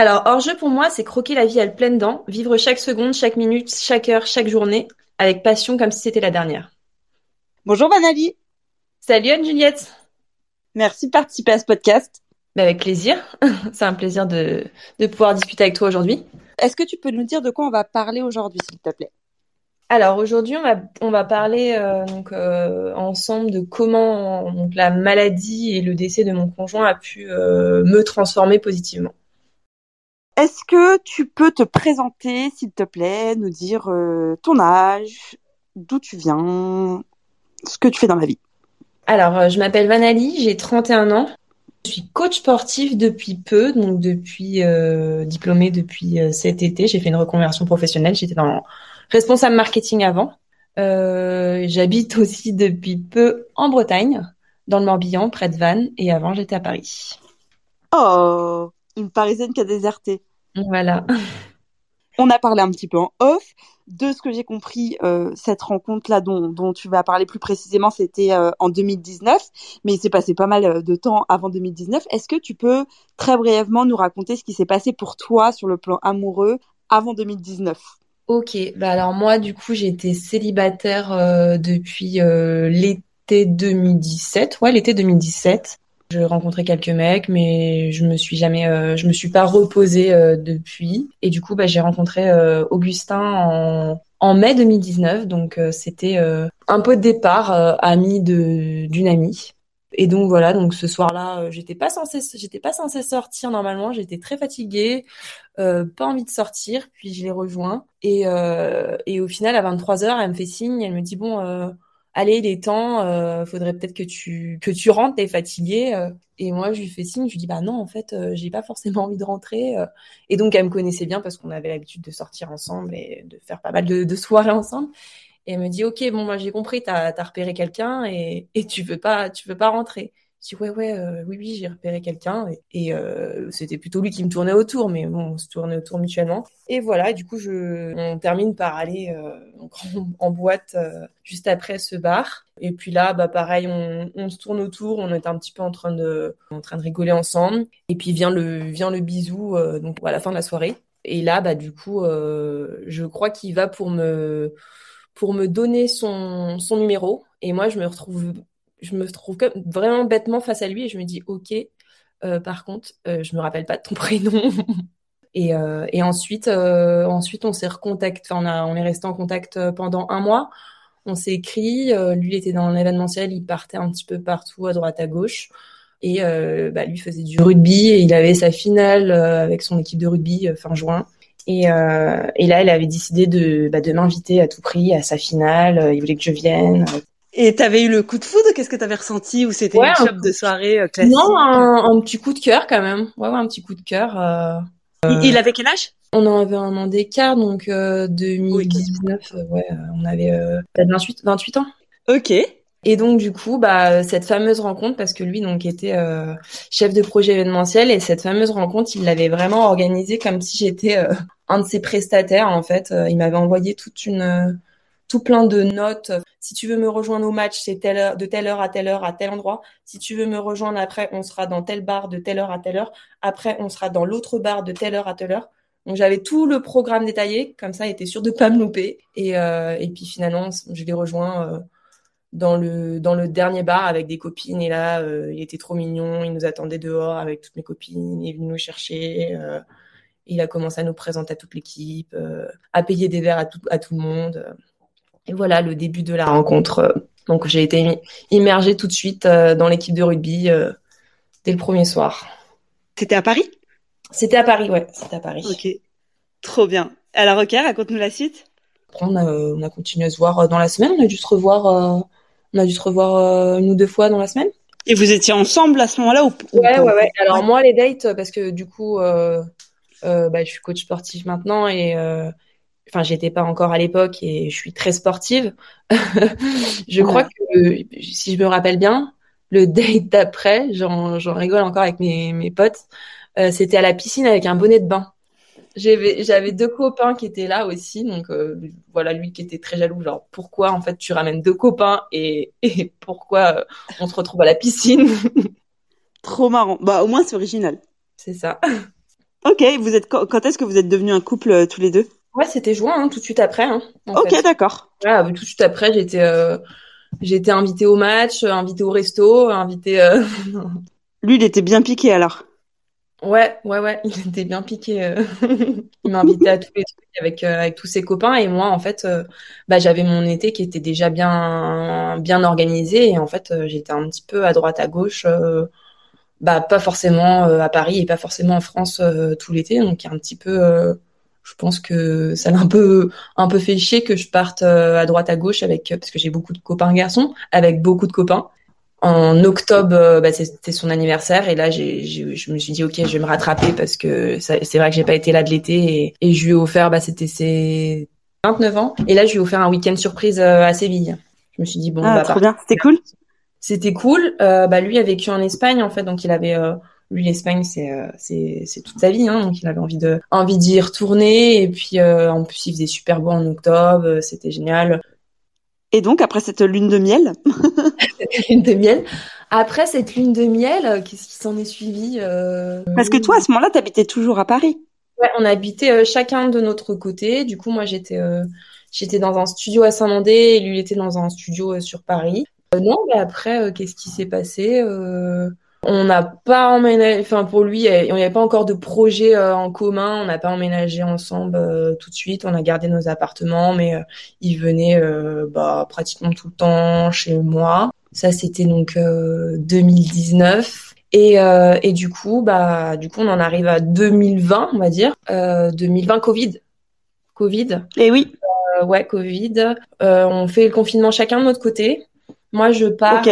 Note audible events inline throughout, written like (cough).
Alors, hors-jeu pour moi, c'est croquer la vie à pleines dents, vivre chaque seconde, chaque minute, chaque heure, chaque journée, avec passion comme si c'était la dernière. Bonjour Vanali. Salut Anne-Juliette. Merci de participer à ce podcast. Bah, avec plaisir. (laughs) c'est un plaisir de, de pouvoir discuter avec toi aujourd'hui. Est-ce que tu peux nous dire de quoi on va parler aujourd'hui, s'il te plaît? Alors aujourd'hui, on va, on va parler euh, donc, euh, ensemble de comment donc, la maladie et le décès de mon conjoint a pu euh, me transformer positivement. Est-ce que tu peux te présenter, s'il te plaît, nous dire ton âge, d'où tu viens, ce que tu fais dans la vie? Alors, je m'appelle Vanali, j'ai 31 ans. Je suis coach sportif depuis peu, donc depuis diplômée depuis cet été. J'ai fait une reconversion professionnelle. J'étais dans responsable marketing avant. Euh, j'habite (laughs) aussi depuis peu en Bretagne, dans le Morbihan, près de Vannes, et avant j'étais à Paris. Oh, une Parisienne qui a déserté. Voilà. On a parlé un petit peu en off. De ce que j'ai compris, euh, cette rencontre-là dont, dont, tu vas parler plus précisément, c'était euh, en 2019, mais il s'est passé pas mal de temps avant 2019. Est-ce que tu peux très brièvement nous raconter ce qui s'est passé pour toi sur le plan amoureux avant 2019 Ok, bah alors moi du coup j'étais célibataire euh, depuis euh, l'été 2017, ouais l'été 2017. Je rencontrais quelques mecs, mais je me suis jamais, euh, je me suis pas reposée depuis. Et du coup bah j'ai rencontré Augustin en, en mai 2019, donc c'était un peu de départ, ami de d'une amie. Et donc voilà, donc ce soir-là, euh, j'étais pas censée, j'étais pas censée sortir normalement. J'étais très fatiguée, euh, pas envie de sortir. Puis je l'ai rejoint et euh, et au final à 23 h elle me fait signe, elle me dit bon, euh, allez, il est temps, euh, faudrait peut-être que tu que tu rentres, t'es fatiguée. Et moi je lui fais signe, je lui dis bah non en fait j'ai pas forcément envie de rentrer. Et donc elle me connaissait bien parce qu'on avait l'habitude de sortir ensemble et de faire pas mal de, de soirées ensemble. Et elle me dit, OK, bon, moi, j'ai compris, t'as as repéré quelqu'un et, et tu veux pas, tu veux pas rentrer. Je dis, ouais, ouais, euh, oui, oui, j'ai repéré quelqu'un. Et, euh, c'était plutôt lui qui me tournait autour, mais bon, on se tournait autour mutuellement. Et voilà, du coup, je, on termine par aller euh, en, (laughs) boîte juste après ce bar. Et puis là, bah pareil, on, on, se tourne autour, on est un petit peu en train de, en train de rigoler ensemble. Et puis vient le, vient le bisou, donc à la fin de la soirée. Et là, bah du coup, je crois qu'il va pour me pour me donner son, son numéro. Et moi, je me retrouve, je me trouve vraiment bêtement face à lui et je me dis, OK, euh, par contre, euh, je me rappelle pas de ton (laughs) prénom. et, euh, ensuite, euh, ensuite, on s'est recontacté, on, a, on est resté en contact pendant un mois. On s'est écrit, lui il était dans l'événementiel, il partait un petit peu partout, à droite, à gauche. Et bah, lui faisait du rugby et il avait sa finale avec son équipe de rugby fin juin. Et, là, elle avait décidé de, bah, de m'inviter à tout prix à sa finale. Il voulait que je vienne. Et t'avais eu le coup de foudre Qu'est-ce que t'avais ressenti Ou c'était une shop de soirée euh, classique Non, un, petit coup de cœur quand même. Ouais, ouais un petit coup de cœur. Euh, il, avait quel âge? On en avait un an d'écart, donc 2019, ouais, on avait peut-être 28, 28 ans. Ok. Et donc du coup, bah cette fameuse rencontre, parce que lui donc était euh, chef de projet événementiel et cette fameuse rencontre, il l'avait vraiment organisée comme si j'étais euh, un de ses prestataires en fait. Euh, il m'avait envoyé toute une tout plein de notes. Si tu veux me rejoindre au match, c'est telle heure, de telle heure à telle heure à tel endroit. Si tu veux me rejoindre après, on sera dans tel bar de telle heure à telle heure. Après, on sera dans l'autre bar de telle heure à telle heure. Donc j'avais tout le programme détaillé, comme ça, était sûr de pas me louper. Et, et puis finalement, je l'ai rejoint dans le dans le dernier bar avec des copines et là euh, il était trop mignon il nous attendait dehors avec toutes mes copines il est venu nous chercher euh, il a commencé à nous présenter à toute l'équipe euh, à payer des verres à tout le monde et voilà le début de la rencontre donc j'ai été immergée tout de suite dans l'équipe de rugby dès le premier soir. C'était à Paris? C'était à Paris ouais c'était à Paris. Ok trop bien. Alors ok raconte-nous la suite. On a, on a continué à se voir dans la semaine. On a dû se revoir on a dû se revoir euh, une ou deux fois dans la semaine. Et vous étiez ensemble à ce moment-là ou, Ouais, ouais, ouais. Alors moi, les dates, parce que du coup, euh, euh, bah, je suis coach sportif maintenant et euh, enfin, j'étais pas encore à l'époque et je suis très sportive. (laughs) je crois que si je me rappelle bien, le date d'après, j'en rigole encore avec mes, mes potes, euh, c'était à la piscine avec un bonnet de bain. J'avais deux copains qui étaient là aussi donc euh, voilà lui qui était très jaloux genre pourquoi en fait tu ramènes deux copains et, et pourquoi euh, on se retrouve à la piscine? (laughs) Trop marrant. Bah au moins c'est original. C'est ça. Ok, vous êtes quand est-ce que vous êtes devenus un couple tous les deux? Ouais, c'était juin, hein, tout de suite après. Hein, ok, d'accord. Tout de suite après, j'étais j'étais invitée au match, invitée au resto, invitée. (laughs) Lui, il était bien piqué alors. Ouais, ouais, ouais, il était bien piqué. Euh. (laughs) il m'invitait à tous les trucs avec euh, avec tous ses copains et moi, en fait, euh, bah j'avais mon été qui était déjà bien bien organisé et en fait, j'étais un petit peu à droite à gauche, bah pas forcément à Paris et pas forcément en France tout l'été, donc un petit peu. Je pense que ça l'a un peu un peu fait chier que je parte à droite à gauche avec parce que j'ai beaucoup de copains garçons avec beaucoup de copains en octobre, euh, bah, c'était son anniversaire et là, j'ai, je me suis dit ok, je vais me rattraper parce que c'est vrai que j'ai pas été là de l'été et, je lui ai offert, bah, c'était ses 29 ans et là, je lui ai offert un week-end surprise euh, à Séville. Je me suis dit bon, ah, bah, trop bien, c'était cool? C'était cool. Euh, bah, lui a vécu en Espagne en fait, donc il avait lui l'Espagne c'est c'est c'est toute sa vie hein, donc il avait envie de envie d'y retourner et puis en plus il faisait super beau en octobre c'était génial et donc, après cette lune de miel (laughs) lune de miel. Après cette lune de miel, euh, qu'est-ce qui s'en est suivi euh... Parce que toi, à ce moment-là, tu habitais toujours à Paris. Ouais, on habitait euh, chacun de notre côté. Du coup, moi, j'étais euh, j'étais dans un studio à Saint-Mandé et lui, il était dans un studio sur Paris. non, mais après, qu'est-ce qui s'est passé on n'a pas emménagé, enfin pour lui, il n'y avait pas encore de projet euh, en commun. On n'a pas emménagé ensemble euh, tout de suite. On a gardé nos appartements, mais euh, il venait bah, pratiquement tout le temps chez moi. Ça, c'était donc 2019. Et, et du coup, bah, du coup, on en arrive à 2020, on va dire. 2020 Covid. Covid. Et eh oui. ouais, Covid. on fait le confinement chacun de notre côté. Moi, je pars.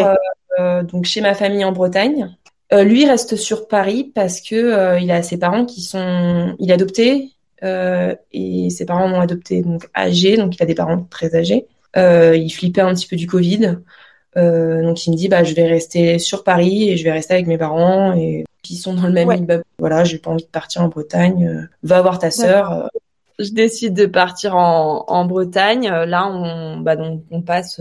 Donc chez ma famille en Bretagne. Euh, lui reste sur Paris parce que euh, il a ses parents qui sont, il est adopté et ses parents l'ont adopté donc âgé, donc il a des parents très âgés. il flippait un petit peu du Covid. Euh, donc il me dit bah je vais rester sur Paris et je vais rester avec mes parents et qui sont dans le même immeuble. Voilà, j'ai pas envie de partir en Bretagne. va voir ta sœur. je décide de partir en, en Bretagne. Là on bah donc on passe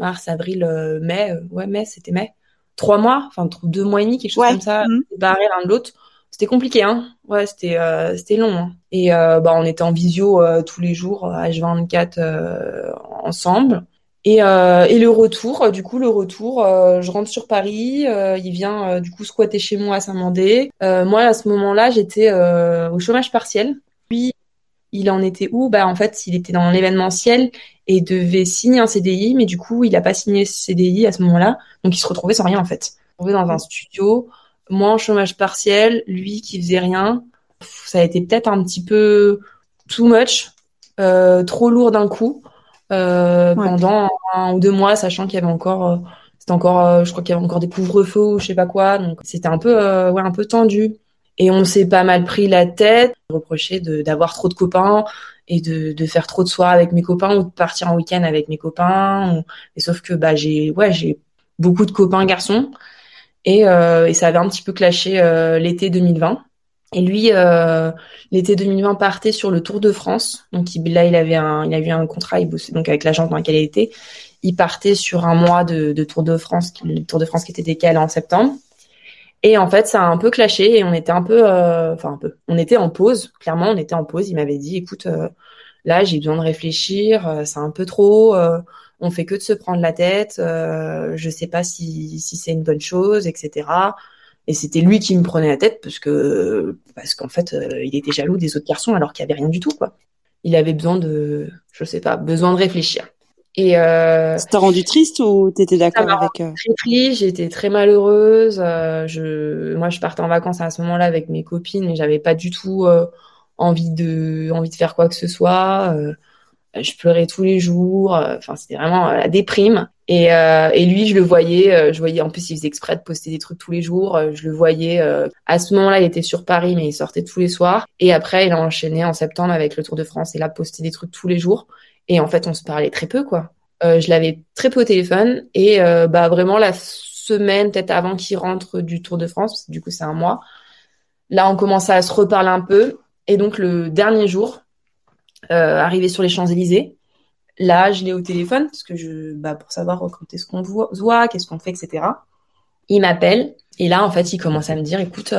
mars, avril, euh, mai, euh, ouais, mai, c'était mai. Trois mois, enfin deux mois et demi, quelque chose comme ça, mmh. barré l'un de l'autre. C'était compliqué, hein. Ouais, c'était euh, c'était long. Hein. Et bah on était en visio tous les jours, H24 ensemble. Et, et le retour, du coup, le retour, je rentre sur Paris, il vient du coup squatter chez moi à Saint-Mandé. moi, à ce moment-là, j'étais au chômage partiel. Il en était où? Bah, en fait, il était dans l'événementiel et devait signer un CDI, mais du coup, il n'a pas signé ce CDI à ce moment-là, donc il se retrouvait sans rien en fait. Il se retrouvait dans un studio, moi en chômage partiel, lui qui faisait rien. Ça a été peut-être un petit peu too much, euh, trop lourd d'un coup euh, pendant un ou deux mois, sachant qu'il y avait encore, euh, c'était encore, je crois qu'il y avait encore des couvre-feux ou je sais pas quoi, donc c'était un peu, ouais, un peu tendu. Et on s'est pas mal pris la tête, reproché d'avoir trop de copains, et de, faire trop de soirées avec mes copains ou de partir en week-end avec mes copains. Et sauf que bah j'ai ouais j'ai beaucoup de copains garçons et, euh, et ça avait un petit peu clashé euh, l'été 2020. Et lui, euh, l'été 2020 partait sur le Tour de France. Donc là, il avait un, il a eu un contrat, il bossait donc avec l'agence dans laquelle il était. Il partait sur un mois de, de Tour de France, le Tour de France qui était décalé en septembre. Et en fait, ça a un peu clashé et on était un peu, euh, enfin un peu, on était en pause. Clairement, on était en pause. Il m'avait dit, écoute, euh, là, j'ai besoin de réfléchir. Euh, c'est un peu trop. on fait que de se prendre la tête. je sais pas si si c'est une bonne chose, etc. Et c'était lui qui me prenait la tête parce que parce qu'en fait, il était jaloux des autres garçons alors qu'il y avait rien du tout, quoi. Il avait besoin de, je sais pas, besoin de réfléchir. Et euh, ça t'a rendu triste ou t'étais d'accord avec euh... Très triste, j'étais très malheureuse. Euh, je, moi, je partais en vacances à ce moment-là avec mes copines et j'avais pas du tout euh, envie de, envie de faire quoi que ce soit. Euh, je pleurais tous les jours. Enfin, c'était vraiment la déprime. Et, et lui, je le voyais. je voyais. En plus, il faisait exprès de poster des trucs tous les jours. je le voyais. à ce moment-là, il était sur Paris, mais il sortait tous les soirs. Et après, il a enchaîné en septembre avec le Tour de France. Et là, posté des trucs tous les jours. Et en fait, on se parlait très peu, quoi. Euh, je l'avais très peu au téléphone et euh, bah vraiment la semaine peut-être avant qu'il rentre du Tour de France, du coup c'est un mois. Là, on commençait à se reparler un peu et donc le dernier jour, euh, arrivé sur les Champs Élysées, là je l'ai au téléphone parce que je, bah pour savoir quand est-ce qu'on voit, qu'est-ce qu'on fait, etc. Il m'appelle et là en fait il commence à me dire, écoute,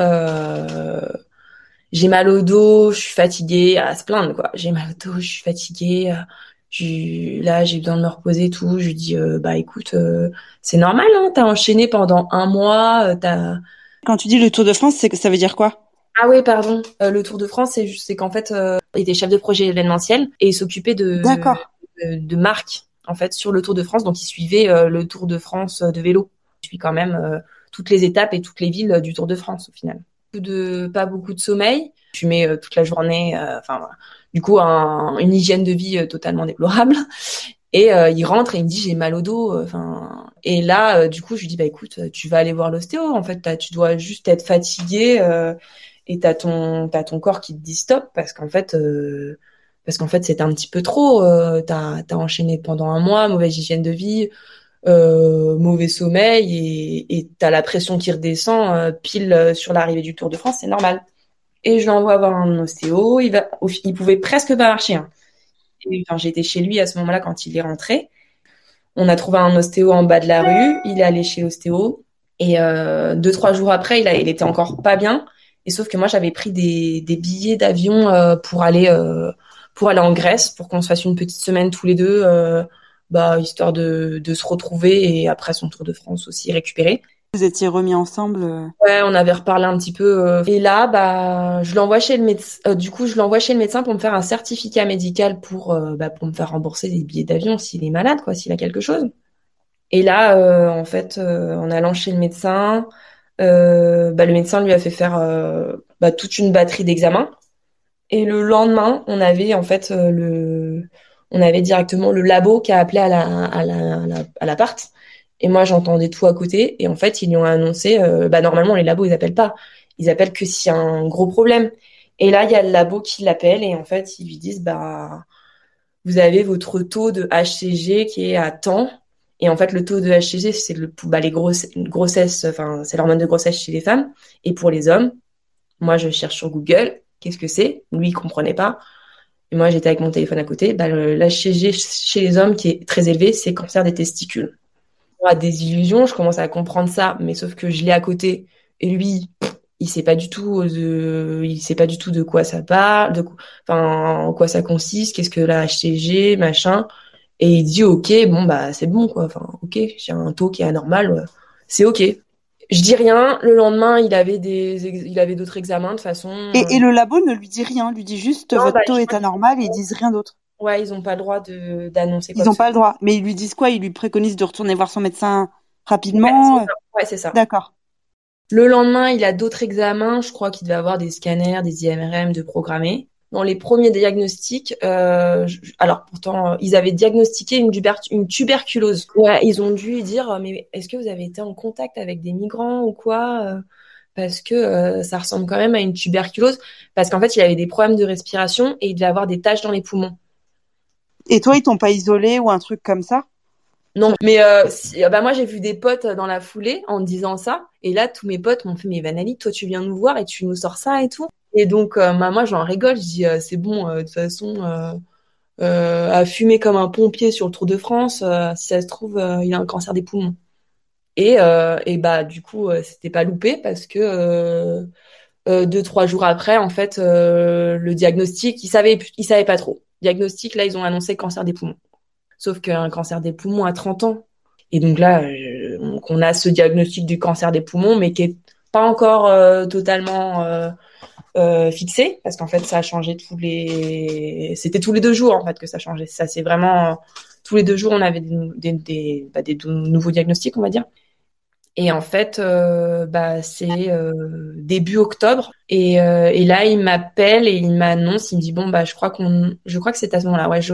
j'ai mal au dos, je suis fatiguée, à se plaindre quoi. J'ai mal au dos, je suis fatiguée. Je, là, j'ai besoin de me reposer tout. Je lui dis, bah écoute, c'est normal, hein, t'as enchaîné pendant un mois, t'as. Quand tu dis le Tour de France, c'est que ça veut dire quoi? Ah oui, pardon. le Tour de France, c'est c'est qu'en fait, il était chef de projet événementiel et il s'occupait de, de, de marques en fait sur le Tour de France. Donc il suivait le Tour de France de vélo. Il suit quand même toutes les étapes et toutes les villes du Tour de France au final. De pas beaucoup de sommeil. Je mets toute la journée. Enfin, du coup, une hygiène de vie totalement déplorable. Et il rentre et il me dit j'ai mal au dos. Enfin, et là, du coup, je lui dis bah écoute, tu vas aller voir l'ostéo. En fait, tu dois juste être fatigué et t'as ton t'as ton corps qui te dit stop parce qu'en fait euh, parce qu'en fait c'était un petit peu trop euh, t'as as enchaîné pendant un mois mauvaise hygiène de vie euh, mauvais sommeil et et t'as la pression qui redescend euh, pile sur l'arrivée du Tour de France c'est normal et je l'envoie voir un ostéo il va il pouvait presque pas marcher hein. j'étais chez lui à ce moment-là quand il est rentré on a trouvé un ostéo en bas de la rue il est allé chez l'ostéo et deux trois jours après il a était encore pas bien et sauf que moi, j'avais pris des, billets d'avion euh, pour aller euh, pour aller en Grèce, pour qu'on se fasse une petite semaine tous les deux, euh, bah, histoire de, de se retrouver et après son Tour de France aussi récupérer. Vous étiez remis ensemble Ouais, on avait reparlé un petit peu. et là, bah, je l'envoie chez le médecin. du coup, je l'envoie chez le médecin pour me faire un certificat médical pour, bah, pour me faire rembourser des billets d'avion s'il est malade, quoi, s'il a quelque chose. Et là, en fait, en allant chez le médecin, euh, bah, le médecin lui a fait faire euh, bah, toute une batterie d'examens. Et le lendemain, on avait en fait euh, le, on avait directement le labo qui a appelé à la, à la, à l'appart. Et moi, j'entendais tout à côté. Et en fait, ils lui ont annoncé, bah normalement les labos ils appellent pas, ils appellent que s'il y a un gros problème. Et là, il y a le labo qui l'appelle et en fait, ils lui disent bah vous avez votre taux de HCG qui est à temps et en fait, le taux de HCG, c'est le, bah, les grosses, grossesses, enfin, c'est l'hormone de grossesse chez les femmes. Et pour les hommes, moi, je cherche sur Google, qu'est-ce que c'est? Lui, il comprenait pas. Et moi, j'étais avec mon téléphone à côté. Bah, l'HCG chez les hommes, qui est très élevé, c'est cancer des testicules. A des illusions, je commence à comprendre ça, mais sauf que je l'ai à côté. Et lui, il sait pas du tout de, il sait pas du tout de quoi ça parle, de, enfin, en quoi ça consiste, qu'est-ce que la HCG, machin. Et il dit ok, bon bah c'est bon quoi. Enfin ok, j'ai un taux qui est anormal, c'est ok. Je dis rien. Le lendemain, il avait des, il avait d'autres examens de façon. Et, et, le labo ne lui dit rien, lui dit juste votre bah, taux est anormal et ils disent rien d'autre. Ouais, ils ont pas le droit de d'annoncer. Ils ont pas le droit, mais ils lui disent quoi? Ils lui préconisent de retourner voir son médecin rapidement? Ouais, c'est ça. D'accord. Le lendemain, il a d'autres examens. Je crois qu'il devait avoir des scanners, des IMRM de programmer dans les premiers diagnostics, euh, alors pourtant ils avaient diagnostiqué une, une tuberculose. Ouais, ils ont dû dire mais est-ce que vous avez été en contact avec des migrants ou quoi euh, Parce que euh, ça ressemble quand même à une tuberculose. Parce qu'en fait il avait des problèmes de respiration et il devait avoir des taches dans les poumons. Et toi ils t'ont pas isolé ou un truc comme ça? Non, mais euh, bah moi j'ai vu des potes dans la foulée en disant ça, et là tous mes potes m'ont fait mais Vanali, toi tu viens nous voir et tu nous sors ça et tout. Et donc, euh, bah, moi, j'en rigole. Je dis, euh, c'est bon, euh, de toute façon, à fumer comme un pompier sur le Tour de France, si ça se trouve, il a un cancer des poumons. Et, et bah, du coup, c'était pas loupé parce que deux, trois jours après, en fait, le diagnostic, ils savaient, ils savaient pas trop. Diagnostic, là, ils ont annoncé cancer des poumons. Sauf qu'un cancer des poumons à 30 ans. Et donc là, on a ce diagnostic du cancer des poumons, mais qui est pas encore totalement euh, fixé parce qu'en fait ça a changé tous les c'était tous les deux jours en fait que ça changeait ça c'est vraiment tous les deux jours on avait des, des, bah, des, nouveaux diagnostics on va dire et en fait euh, bah, c'est euh, début octobre. Et, euh, et là il m'appelle et il m'annonce. Il me dit bon bah je crois qu'on je crois que c'est à ce moment-là. Ouais je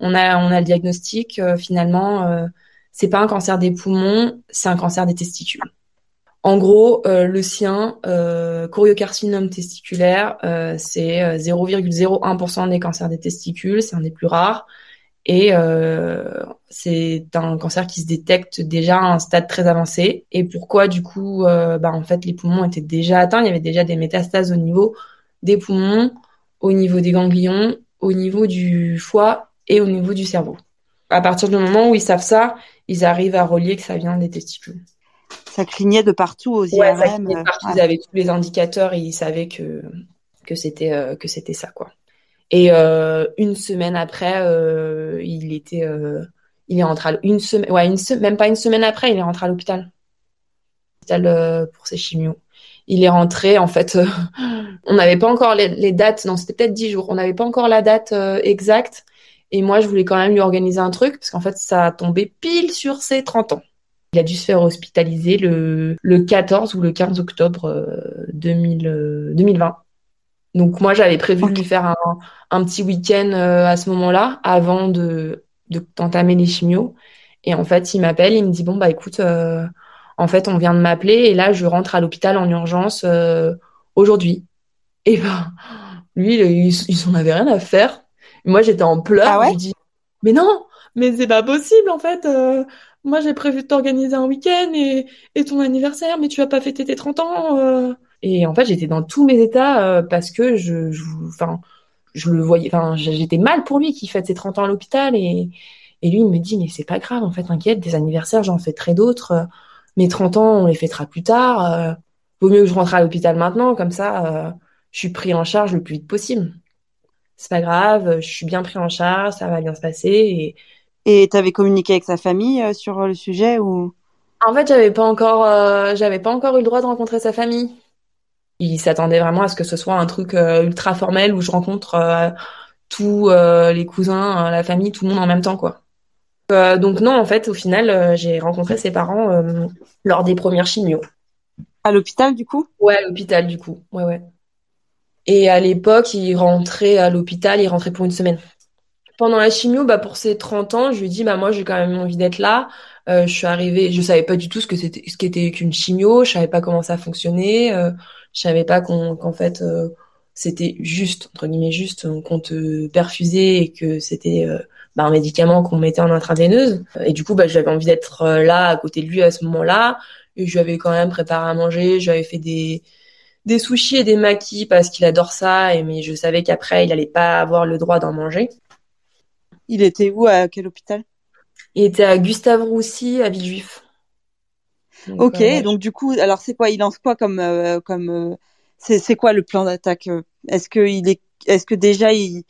on a on a le diagnostic. Finalement c'est pas un cancer des poumons c'est un cancer des testicules. En gros, euh, le sien, euh, choriocarcinome testiculaire, euh, c'est 0,01% des cancers des testicules, c'est un des plus rares. Et c'est un cancer qui se détecte déjà à un stade très avancé. Et pourquoi du coup, bah, en fait, les poumons étaient déjà atteints, il y avait déjà des métastases au niveau des poumons, au niveau des ganglions, au niveau du foie et au niveau du cerveau. À partir du moment où ils savent ça, ils arrivent à relier que ça vient des testicules ça clignait de partout aux IRM. Ça partout. Ils avaient tous les indicateurs et ils savaient que que c'était que c'était ça quoi. Et une semaine après, il était il est rentré à une semaine ouais une même pas une semaine après, il est rentré à l'hôpital. pour ses chimios il est rentré en fait (laughs) on n'avait pas encore les, dates non c'était peut-être dix jours on n'avait pas encore la date exacte et moi, je voulais quand même lui organiser un truc, parce qu'en fait, ça a tombé pile sur ses 30 ans. Il a dû se faire hospitaliser le, le 14 ou le 15 octobre 2000, 2020. Euh, Donc moi, j'avais prévu de lui faire un, un petit week-end euh, à ce moment-là, avant de d'entamer les chimios. Et en fait, il m'appelle, il me dit, bon, bah écoute, euh, en fait, on vient de m'appeler, et là, je rentre à l'hôpital en urgence aujourd'hui. Et ben, lui, il, il s'en avait rien à faire moi, j'étais en pleurs. Ah je dis, mais non, mais c'est pas possible en fait. Euh, moi, j'ai prévu de t'organiser un week-end et, et ton anniversaire, mais tu vas pas fêter tes 30 ans. Euh. Et en fait, j'étais dans tous mes états euh, parce que je, enfin, je, le voyais. Enfin, j'étais mal pour lui qui fête ses 30 ans à l'hôpital et, et lui, il me dit, mais c'est pas grave, en fait, t'inquiète, des anniversaires, j'en fêterai d'autres. Mes 30 ans, on les fêtera plus tard. vaut mieux que je rentre à l'hôpital maintenant, comme ça, je suis pris en charge le plus vite possible c'est pas grave, je suis bien pris en charge, ça va bien se passer. Et t'avais communiqué avec sa famille euh, sur le sujet ou? En fait, j'avais pas encore, euh, j'avais pas encore eu le droit de rencontrer sa famille. Il s'attendait vraiment à ce que ce soit un truc euh, ultra formel où je rencontre tous les cousins, la famille, tout le monde en même temps, quoi. donc non, en fait, au final, j'ai rencontré ses parents lors des premières chimios. À l'hôpital, du coup? Ouais, à l'hôpital, du coup. Ouais, ouais. Et à l'époque, il rentrait à l'hôpital, il rentrait pour une semaine. Pendant la chimio, bah pour ses 30 ans, je lui ai dit bah moi j'ai quand même envie d'être là. Euh, je suis arrivée, je savais pas du tout ce que c'était, ce qu'était qu'une chimio, je savais pas comment ça fonctionnait, euh, je savais pas qu'on, qu'en fait euh, c'était juste entre guillemets juste qu'on te perfusait et que c'était euh, bah, un médicament qu'on mettait en intraveineuse. Et du coup, bah j'avais envie d'être euh, là à côté de lui à ce moment-là. Et je lui avais quand même préparé à manger, j'avais fait des des sushis et des maquis parce qu'il adore ça, et, mais je savais qu'après, il allait pas avoir le droit d'en manger. Il était où À quel hôpital? Il était à Gustave Roussy, à Villejuif. Ok, euh, donc du coup, alors c'est quoi Il lance quoi comme euh, comme euh, c'est quoi le plan d'attaque Est-ce que il est est-ce que déjà il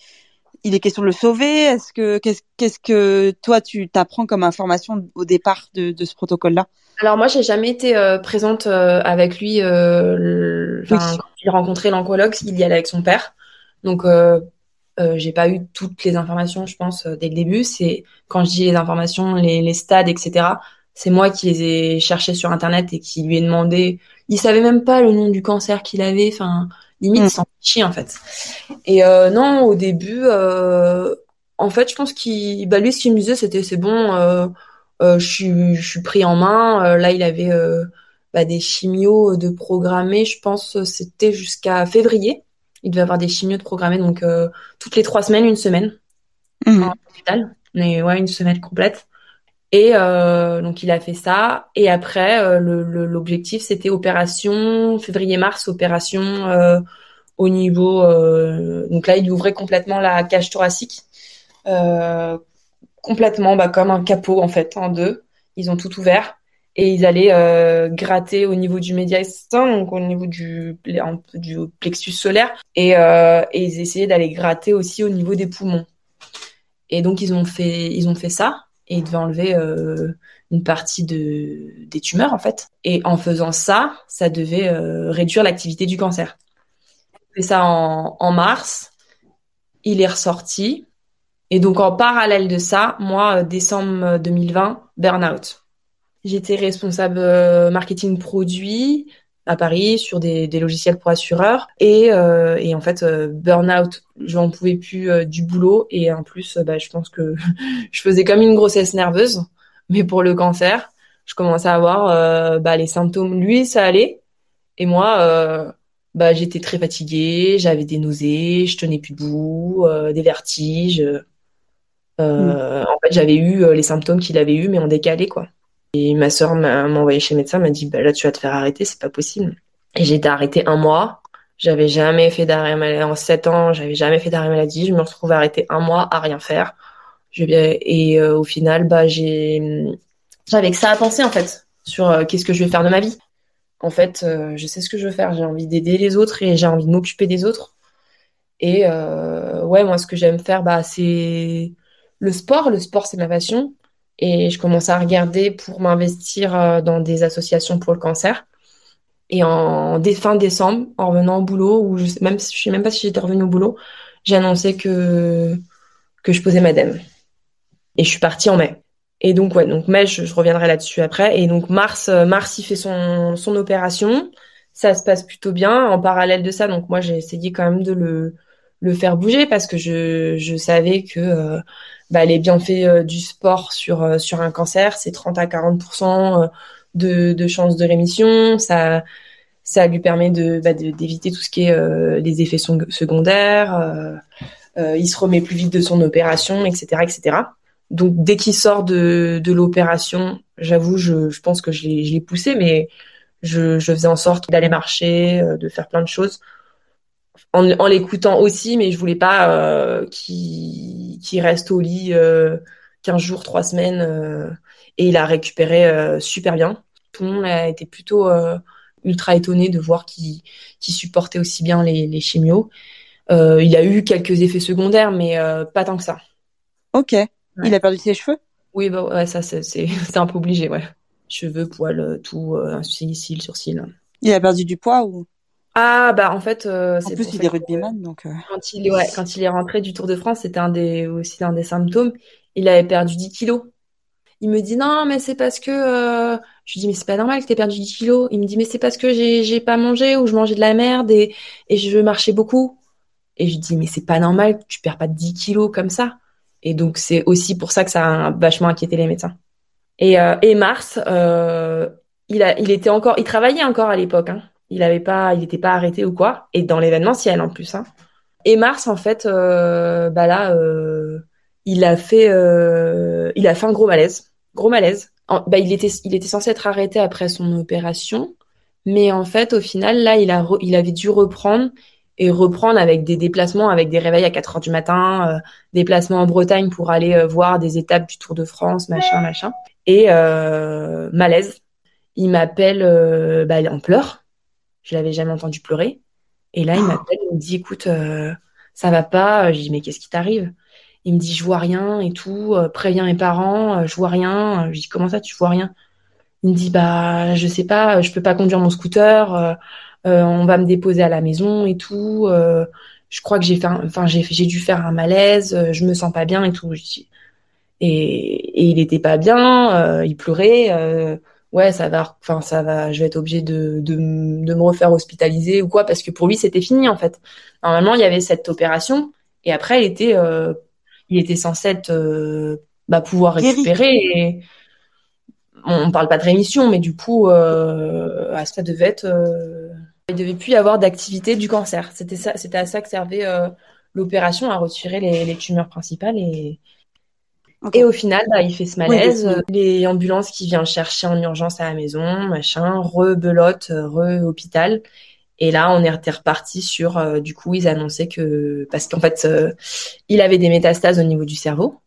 il est question de le sauver? Est-ce que qu'est-ce qu'est-ce que toi tu t'apprends comme information au départ de, de ce protocole-là? Alors moi, j'ai jamais été euh, présente euh, avec lui. Euh, Quand il rencontrait l'oncologue, il y allait avec son père. Donc, euh, j'ai pas eu toutes les informations, je pense, dès le début. C'est quand je dis les informations, les, les stades, etc. C'est moi qui les ai cherchés sur internet et qui lui ai demandé. Il savait même pas le nom du cancer qu'il avait. Enfin, limite, mm. s'en chie en fait. Et non, au début, en fait, je pense qu'il, bah lui, ce qu'il me disait, c'était c'est bon euh, je, suis, je suis pris en main. Euh, là, il avait euh, bah, des chimios de programmer. Je pense c'était jusqu'à février. Il devait avoir des chimios de programmer, donc toutes les trois semaines, une semaine mmh. en hôpital. Mais ouais, une semaine complète. Et euh, donc il a fait ça. Et après, l'objectif c'était opération février-mars, opération euh, au niveau. donc là, il ouvrait complètement la cage thoracique complètement bah, comme un capot en fait en deux. Ils ont tout ouvert et ils allaient euh, gratter au niveau du médiastin, donc au niveau du, plexus solaire, et, euh, et ils essayaient d'aller gratter aussi au niveau des poumons. Et donc ils ont fait, ils ont fait ça et ils devaient enlever euh, une partie de, des tumeurs en fait. Et en faisant ça, ça devait euh, réduire l'activité du cancer. fait ça en, en mars. Il est ressorti. Et donc en parallèle de ça, moi, euh, décembre 2020, euh, burn-out. J'étais responsable marketing produit à Paris sur des, des logiciels pour assureurs. Et, euh, et en fait burn-out, j'en pouvais plus du boulot. Et en plus, bah, je pense que (laughs) je faisais comme une grossesse nerveuse, mais pour le cancer, je commençais à avoir bah, les symptômes. Lui, ça allait. Et moi, bah, j'étais très fatiguée, j'avais des nausées, je tenais plus debout, des vertiges. Euh, en fait, j'avais eu euh, les symptômes qu'il avait eu, mais en décalé, quoi. Et ma sœur m'a envoyé chez le médecin, m'a dit, bah là, tu vas te faire arrêter, c'est pas possible. Et j'ai été arrêtée un mois. J'avais jamais fait d'arrêt maladie en sept ans, j'avais jamais fait d'arrêt maladie. Je me retrouve arrêtée un mois à rien faire. Et euh, au final, bah j'ai, j'avais que ça à penser en fait sur qu'est-ce que je vais faire de ma vie. En fait, je sais ce que je veux faire. J'ai envie d'aider les autres et j'ai envie de m'occuper des autres. Et euh, ouais, moi, ce que j'aime faire, bah, c'est le sport. Le sport, c'est ma passion. Et je commence à regarder pour m'investir euh, dans des associations pour le cancer. Et en fin décembre, en revenant au boulot, ou je sais même, je sais même pas si j'étais revenue au boulot, j'ai annoncé que que je posais madame. Et je suis partie en mai. Et donc ouais, donc mai, je, reviendrai là-dessus après. Et donc mars, euh, mars, il fait son son opération. Ça se passe plutôt bien. En parallèle de ça, donc moi j'ai essayé quand même de le le faire bouger parce que je je savais que euh, bah, les bienfaits euh, du sport sur sur un cancer, c'est 30 à 40% de, de chances de rémission. Ça, ça lui permet de, bah, d'éviter tout ce qui est euh, les effets secondaires. Euh, euh, il se remet plus vite de son opération, etc., etc. Donc dès qu'il sort de, de l'opération, j'avoue, je, je pense que je l'ai, je l'ai poussé, mais je, je faisais en sorte d'aller marcher, de faire plein de choses en, en l'écoutant aussi, mais je voulais pas euh, qu'il, reste au lit euh, 15 jours, 3 semaines. Euh, et il a récupéré super bien tout le monde a été plutôt euh, ultra étonné de voir qu'il supportait aussi bien les, les chimios. Euh, il a eu quelques effets secondaires, mais euh, pas tant que ça. Ok. Il a perdu ses cheveux? Oui, bah ouais, ça (laughs) c'est un peu obligé, ouais. Cheveux, poils, tout, cils, cils, Il a perdu du poids ou? Ah bah en fait euh, en plus il est rugbyman donc quand il ouais, quand il est rentré du Tour de France c'était un des aussi un des symptômes il avait perdu 10 kilos il me dit non, mais c'est parce que euh... je lui dis mais c'est pas normal que t'aies perdu 10 kilos. Il me dit mais c'est parce que j'ai j'ai pas mangé ou je mangeais de la merde et et je marchais beaucoup. Et je dis mais c'est pas normal que tu perds pas 10 kilos comme ça. Et donc c'est aussi pour ça que ça a vachement inquiété les médecins. Et euh, et Mars, euh, il a il était encore il travaillait encore à l'époque. Hein. Il avait pas il était pas arrêté ou quoi. Et dans l'événementiel en plus. Hein. Et Mars en fait euh, bah là euh, il a fait, euh, il a fait un gros malaise, gros malaise. bah, il était, il était censé être arrêté après son opération, mais en fait, au final, là, il a, il avait dû reprendre et reprendre avec des déplacements, avec des réveils à 4 heures du matin, euh, déplacements en Bretagne pour aller euh, voir des étapes du Tour de France, machin, machin. Et euh, malaise. Il m'appelle bah, en pleurs. Je l'avais jamais entendu pleurer. Et là, il ah. m'appelle, il me dit, écoute, ça va pas. Je dis, mais qu'est-ce qui t'arrive? Il me dit je vois rien et tout, euh, préviens mes parents, euh, je vois rien. Je dis comment ça tu vois rien? Il me dit bah je sais pas, je peux pas conduire mon scooter, euh, on va me déposer à la maison et tout. je crois que j'ai fait, enfin j'ai j'ai dû faire un malaise, je me sens pas bien et tout. et, et il était pas bien, il pleurait. Ouais ça va, enfin ça va, je vais être obligé de, de de me refaire hospitaliser ou quoi parce que pour lui c'était fini en fait. Normalement il y avait cette opération et après il était il était censé être euh, bah, pouvoir récupérer. Et on, parle pas de rémission, mais du coup, euh, ça devait être, euh, il devait plus y avoir d'activité du cancer. C'était ça, c'était à ça que servait l'opération, à retirer les, tumeurs principales et Et au final, bah, il fait ce malaise. les ambulances qui viennent chercher en urgence à la maison, machin, rebelote, re-hôpital. Et là, on était reparti sur, euh, du coup, ils annonçaient que, parce qu'en fait, euh, il avait des métastases au niveau du cerveau.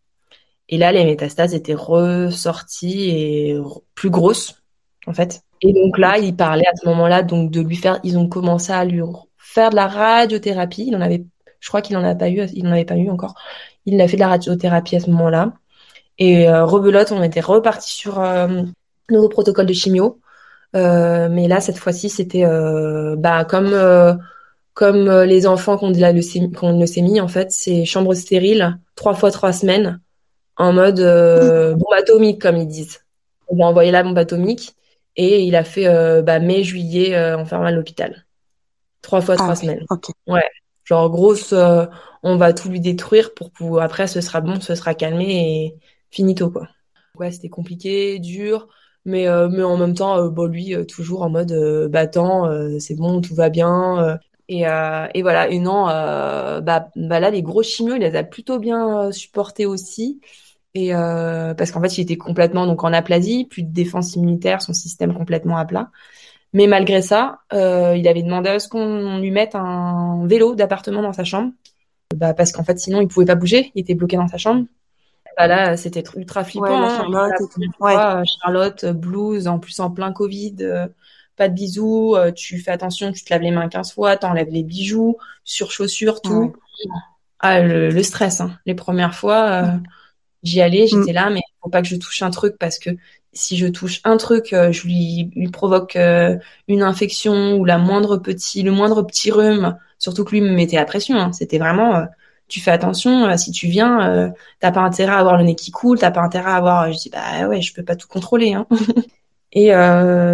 Et là, les métastases étaient ressorties et plus grosses, en fait. Et donc là, il parlait à ce moment-là, donc de lui faire, ils ont commencé à lui faire de la radiothérapie. Il en avait, je crois qu'il en a pas eu, il en avait pas eu encore. Il a fait de la radiothérapie à ce moment-là. Et euh, rebelote, on était reparti sur euh, nouveau protocole de chimio. Euh, mais là, cette fois-ci, c'était euh, bah, comme comme les enfants qui ont de la leucémie, qui ont une leucémie en fait, c'est chambre stérile, trois fois trois semaines, en mode bombe atomique, comme ils disent. On va envoyer la bombe atomique et il a fait bah, mai, juillet, enfermé à l'hôpital. Trois fois trois ah, semaines. Ouais. Genre, grosse, on va tout lui détruire pour pouvoir, après, ce sera bon, ce sera calmé et finito, quoi. Ouais, c'était compliqué, dur mais euh, en même temps euh, bon lui euh, toujours en mode battant c'est bon tout va bien et, et voilà et non bah, bah là les gros chimios il les a plutôt bien supportés aussi et parce qu'en fait il était complètement donc en aplasie plus de défense immunitaire son système complètement à plat mais malgré ça il avait demandé à ce qu'on lui mette un vélo d'appartement dans sa chambre bah parce qu'en fait sinon il pouvait pas bouger il était bloqué dans sa chambre bah là, c'était ultra flippant. Ouais, Charlotte, hein. Charlotte, blues, en plus en plein Covid, euh, pas de bisous, tu fais attention, tu te laves les mains 15 fois, t'enlèves les bijoux, sur chaussures, tout. Ah, le, stress, hein. Les premières fois, j'y allais, j'étais mm. là, mais faut pas que je touche un truc parce que si je touche un truc, euh, je lui, provoque euh, une infection ou le moindre petit rhume. Surtout que lui me mettait la pression. Hein. C'était vraiment, euh, tu fais attention. si tu viens, t'as pas intérêt à avoir le nez qui coule, t'as pas intérêt à avoir. Je dis bah ouais, je peux pas tout contrôler. Hein. (laughs) et,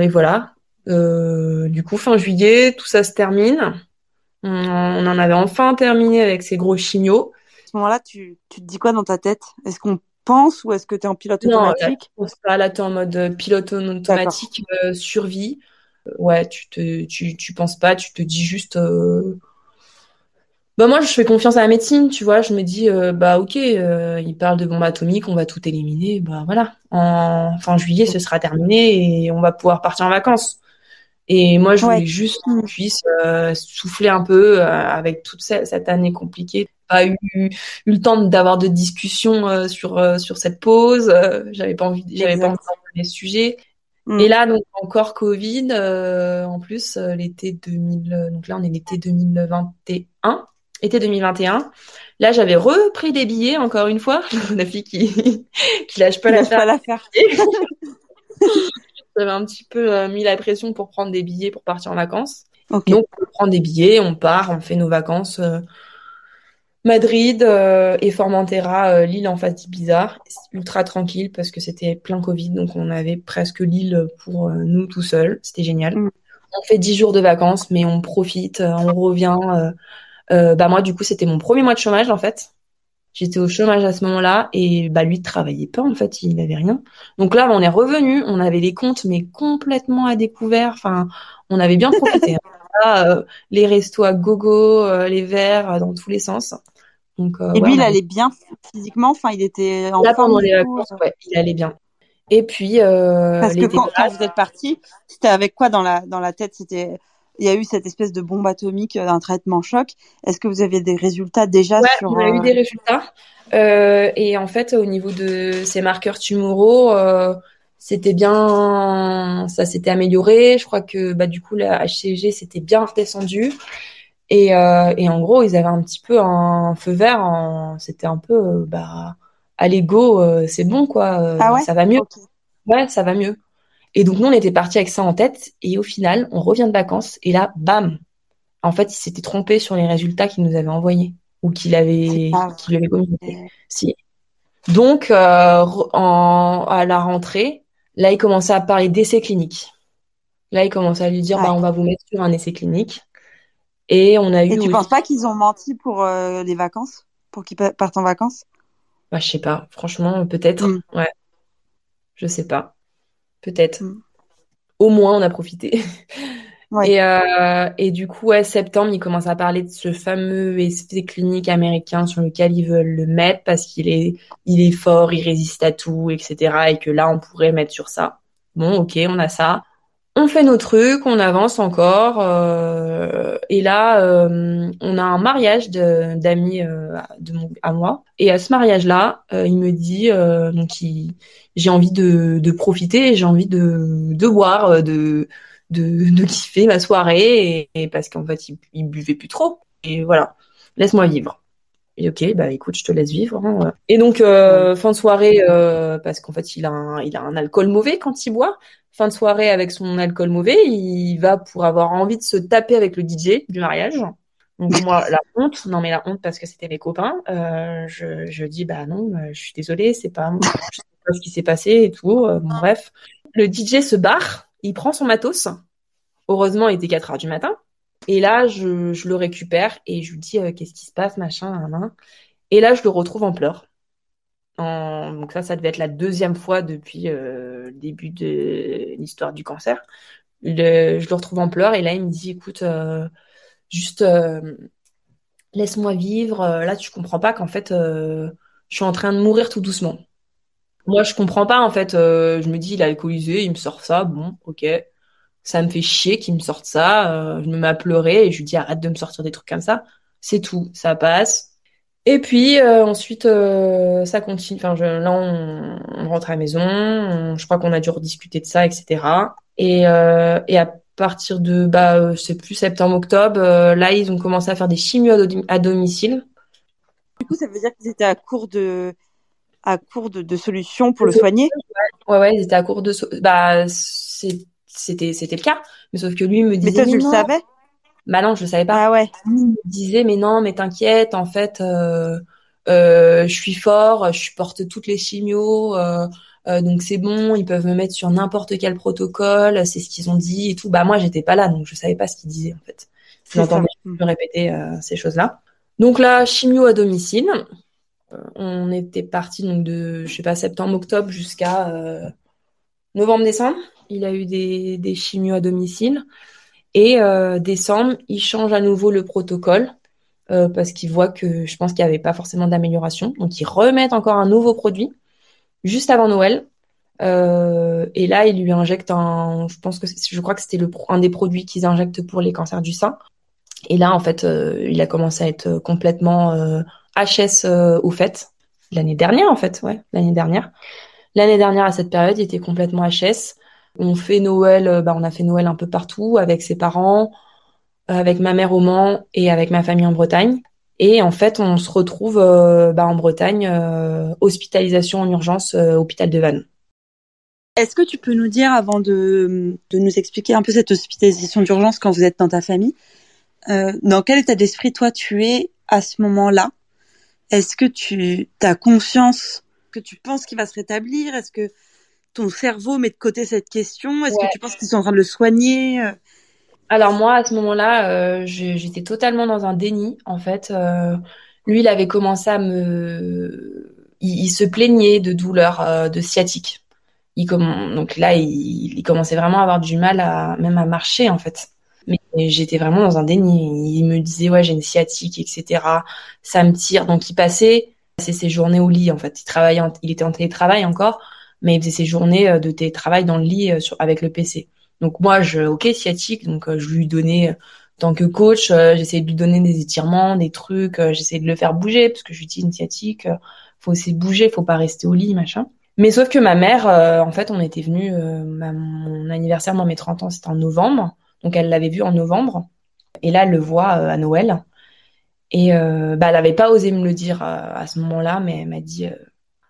voilà. du coup, fin juillet, tout ça se termine. On, en avait enfin terminé avec ces gros chignots. À ce moment-là, tu, tu te dis quoi dans ta tête? Est-ce qu'on penses ou est-ce que tu es en pilote automatique? Non, pas. Là, tu es en mode euh, pilote automatique, euh, survie. Euh, ouais, tu te, tu, tu penses pas, tu te dis juste. Bah moi, je fais confiance à la médecine, tu vois. Je me dis, bah ok, il parle de bombe atomique, on va tout éliminer. Bah voilà, en fin juillet, ce sera terminé et on va pouvoir partir en vacances. Et moi, je voulais juste qu'on puisse souffler un peu avec toute cette année compliquée pas eu, eu le temps d'avoir de discussions euh, sur euh, sur cette pause. Euh, j'avais pas envie, j'avais pas envie de les sujets. Mm. Et là, donc encore Covid. en plus, l'été 2000. Donc là, on est l'été 2021. Été 2021. Là, j'avais repris des billets encore une fois. (laughs) La fille qui (laughs) qui lâche pas l'affaire. (laughs) j'avais un petit peu mis la pression pour prendre des billets pour partir en vacances. Donc, on prend des billets, on part, on fait nos vacances Madrid euh, et Formentera, euh, l'île en face d'Ibiza, ultra tranquille parce que c'était plein Covid, donc on avait presque l'île pour euh, nous tout seuls. C'était génial. Mm. On fait dix jours de vacances, mais on profite, on revient. bah moi, du coup, c'était mon premier mois de chômage en fait. J'étais au chômage à ce moment-là et bah lui travaillait pas en fait, il n'avait rien. Donc là, on est revenu, on avait les comptes mais complètement à découvert. Enfin, on avait bien profité. Hein. (laughs) les restos à gogo, les verres dans tous les sens. Euh, et lui, il allait bien physiquement. Enfin, il était en Là, pendant les vacances, ouais, il allait bien. Et puis, euh, parce que quand, vous êtes parti, c'était avec quoi dans la dans la tête? C'était il y a eu cette espèce de bombe atomique d'un traitement choc. Est-ce que vous aviez des résultats déjà ouais, sur on a eu euh, des résultats. Euh, et en fait, au niveau de ces marqueurs tumoraux, euh, c'était bien, ça s'était amélioré. Je crois que bah du coup la HCG s'était bien redescendu. Et, euh, et en gros, ils avaient un petit peu un feu vert. En... C'était un peu, euh, bah, à l'ego, euh, c'est bon, quoi. Euh, ah ouais ça va mieux. Ouais, ça va mieux. Et donc, nous, on était partis avec ça en tête. Et au final, on revient de vacances. Et là, bam En fait, il s'était trompé sur les résultats qu'il nous avait envoyés. Ou qu'il avait, qu'il avait communiqué. Si. Donc, en, à la rentrée, là, il commençait à parler d'essais cliniques. Là, il commençait à lui dire, bah, on va vous mettre sur un essai clinique. Et on a eu. Et tu penses pas qu'ils ont menti pour euh, les vacances, pour qu'ils partent en vacances? Bah, je sais pas. Franchement, peut-être. Mm. Ouais. Je sais pas. Peut-être. Mm. Au moins, on a profité. (laughs) Et, euh, et du coup, ouais, septembre, ils commencent à parler de ce fameux essai clinique américain sur lequel ils veulent le mettre parce qu'il est, il est fort, il résiste à tout, etc. Et que là, on pourrait mettre sur ça. Bon, ok, on a ça on fait nos trucs, on avance encore. Euh, et là, euh, on a un mariage d'amis euh, à moi. Et à ce mariage-là, il me dit donc j'ai envie de, profiter, j'ai envie de, boire, de, de, de kiffer ma soirée, et, parce qu'en fait, il, il buvait plus trop. Et voilà, laisse-moi vivre. Et ok, bah écoute, je te laisse vivre. Hein. Et donc fin de soirée, parce qu'en fait il a un, il a un alcool mauvais quand il boit fin de soirée avec son alcool mauvais, il va pour avoir envie de se taper avec le DJ du mariage. Donc (laughs) moi, la honte, non mais la honte parce que c'était mes copains. Euh, je, je dis bah non, euh, je suis désolée, c'est pas, je sais pas ce qui s'est passé et tout. Euh, bon, bref, le DJ se barre, il prend son matos. Heureusement, il était 4 heures du matin. Et là, je, le récupère et je lui dis qu'est-ce qui se passe, machin, machin. Et là, je le retrouve en pleurs. Donc ça, ça devait être la deuxième fois depuis euh, le début de l'histoire du cancer. Je le retrouve en pleurs et là, il me dit, écoute, euh, juste euh, laisse-moi vivre. Là, tu comprends pas qu'en fait, je suis en train de mourir tout doucement. Moi, je comprends pas en fait. je me dis, il a alcoolisé, il me sort ça. Bon, ok. Ça me fait chier qu'il me sorte ça. je me mets à pleurer et je lui dis, arrête de me sortir des trucs comme ça. C'est tout, ça passe et puis euh, ensuite, euh, ça continue. Enfin, je, là, on, rentre à la maison. je crois qu'on a dû rediscuter de ça, etc. Et, euh, et partir de bah c'est plus septembre octobre là ils ont commencé à faire des chimios à, domicile du coup ça veut dire qu'ils étaient à court de à court de, solutions pour le soigner? Ouais ouais ils étaient à court de bah c'était c'était le cas mais sauf que lui me disait mais toi tu le savais? Bah non je le savais pas ah ouais il me disait mais non mais t'inquiète en fait euh, euh, je suis fort je supporte toutes les chimios euh, euh, donc c'est bon, ils peuvent me mettre sur n'importe quel protocole, c'est ce qu'ils ont dit et tout. Bah moi j'étais pas là, donc je savais pas ce qu'ils disaient en fait. Je m'entendais me répéter euh, ces choses-là. Donc là, chimio à domicile. Euh, on était parti donc de, je sais pas, septembre-octobre jusqu'à novembre-décembre. Il a eu des, des à domicile. Et décembre, il change à nouveau le protocole. parce qu'il voit que je pense qu'il n'y avait pas forcément d'amélioration. Donc ils remettent encore un nouveau produit juste avant Noël. Euh, et là, il lui injecte un, je pense que je crois que c'était un des produits qu'ils injectent pour les cancers du sein. Et là, en fait, euh, il a commencé à être complètement euh, HS au fait l'année dernière, en fait, ouais, l'année dernière. L'année dernière à cette période, il était complètement HS. On fait Noël, bah, on a fait Noël un peu partout avec ses parents, avec ma mère au Mans et avec ma famille en Bretagne. Et en fait, on se retrouve euh, bah, en Bretagne, euh, hospitalisation en urgence, euh, hôpital de Vannes. Est-ce que tu peux nous dire, avant de, de, nous expliquer un peu cette hospitalisation d'urgence quand vous êtes dans ta famille, dans quel état d'esprit toi tu es à ce moment-là? Est-ce que tu as confiance que tu penses qu'il va se rétablir? Est-ce que ton cerveau met de côté cette question? Est-ce que tu penses qu'ils sont en train de le soigner? Alors moi, à ce moment-là, euh, j'étais totalement dans un déni. En fait, euh, lui, il avait commencé à me, il, se plaignait de douleurs euh, de sciatique. Il donc là, il, commençait vraiment à avoir du mal à même à marcher en fait. Mais j'étais vraiment dans un déni. Il me disait ouais, j'ai une sciatique, etc. Ça me tire. Donc il passait ses journées au lit en fait. Il travaillait, il était en télétravail encore, mais il faisait ses journées de télétravail dans le lit avec le PC. Donc moi, je, ok, sciatique, donc euh, je lui donnais, tant que coach, euh, j'essayais de lui donner des étirements, des trucs, euh, j'essayais de le faire bouger, parce que je lui dis une sciatique, faut aussi bouger, faut pas rester au lit, machin. Mais sauf que ma mère, en fait, on était venu, mon anniversaire, moi, mes 30 ans, c'était en novembre, donc elle l'avait vu en novembre, et là, elle le voit à Noël. Et bah, elle n'avait pas osé me le dire à ce moment-là, mais elle m'a dit,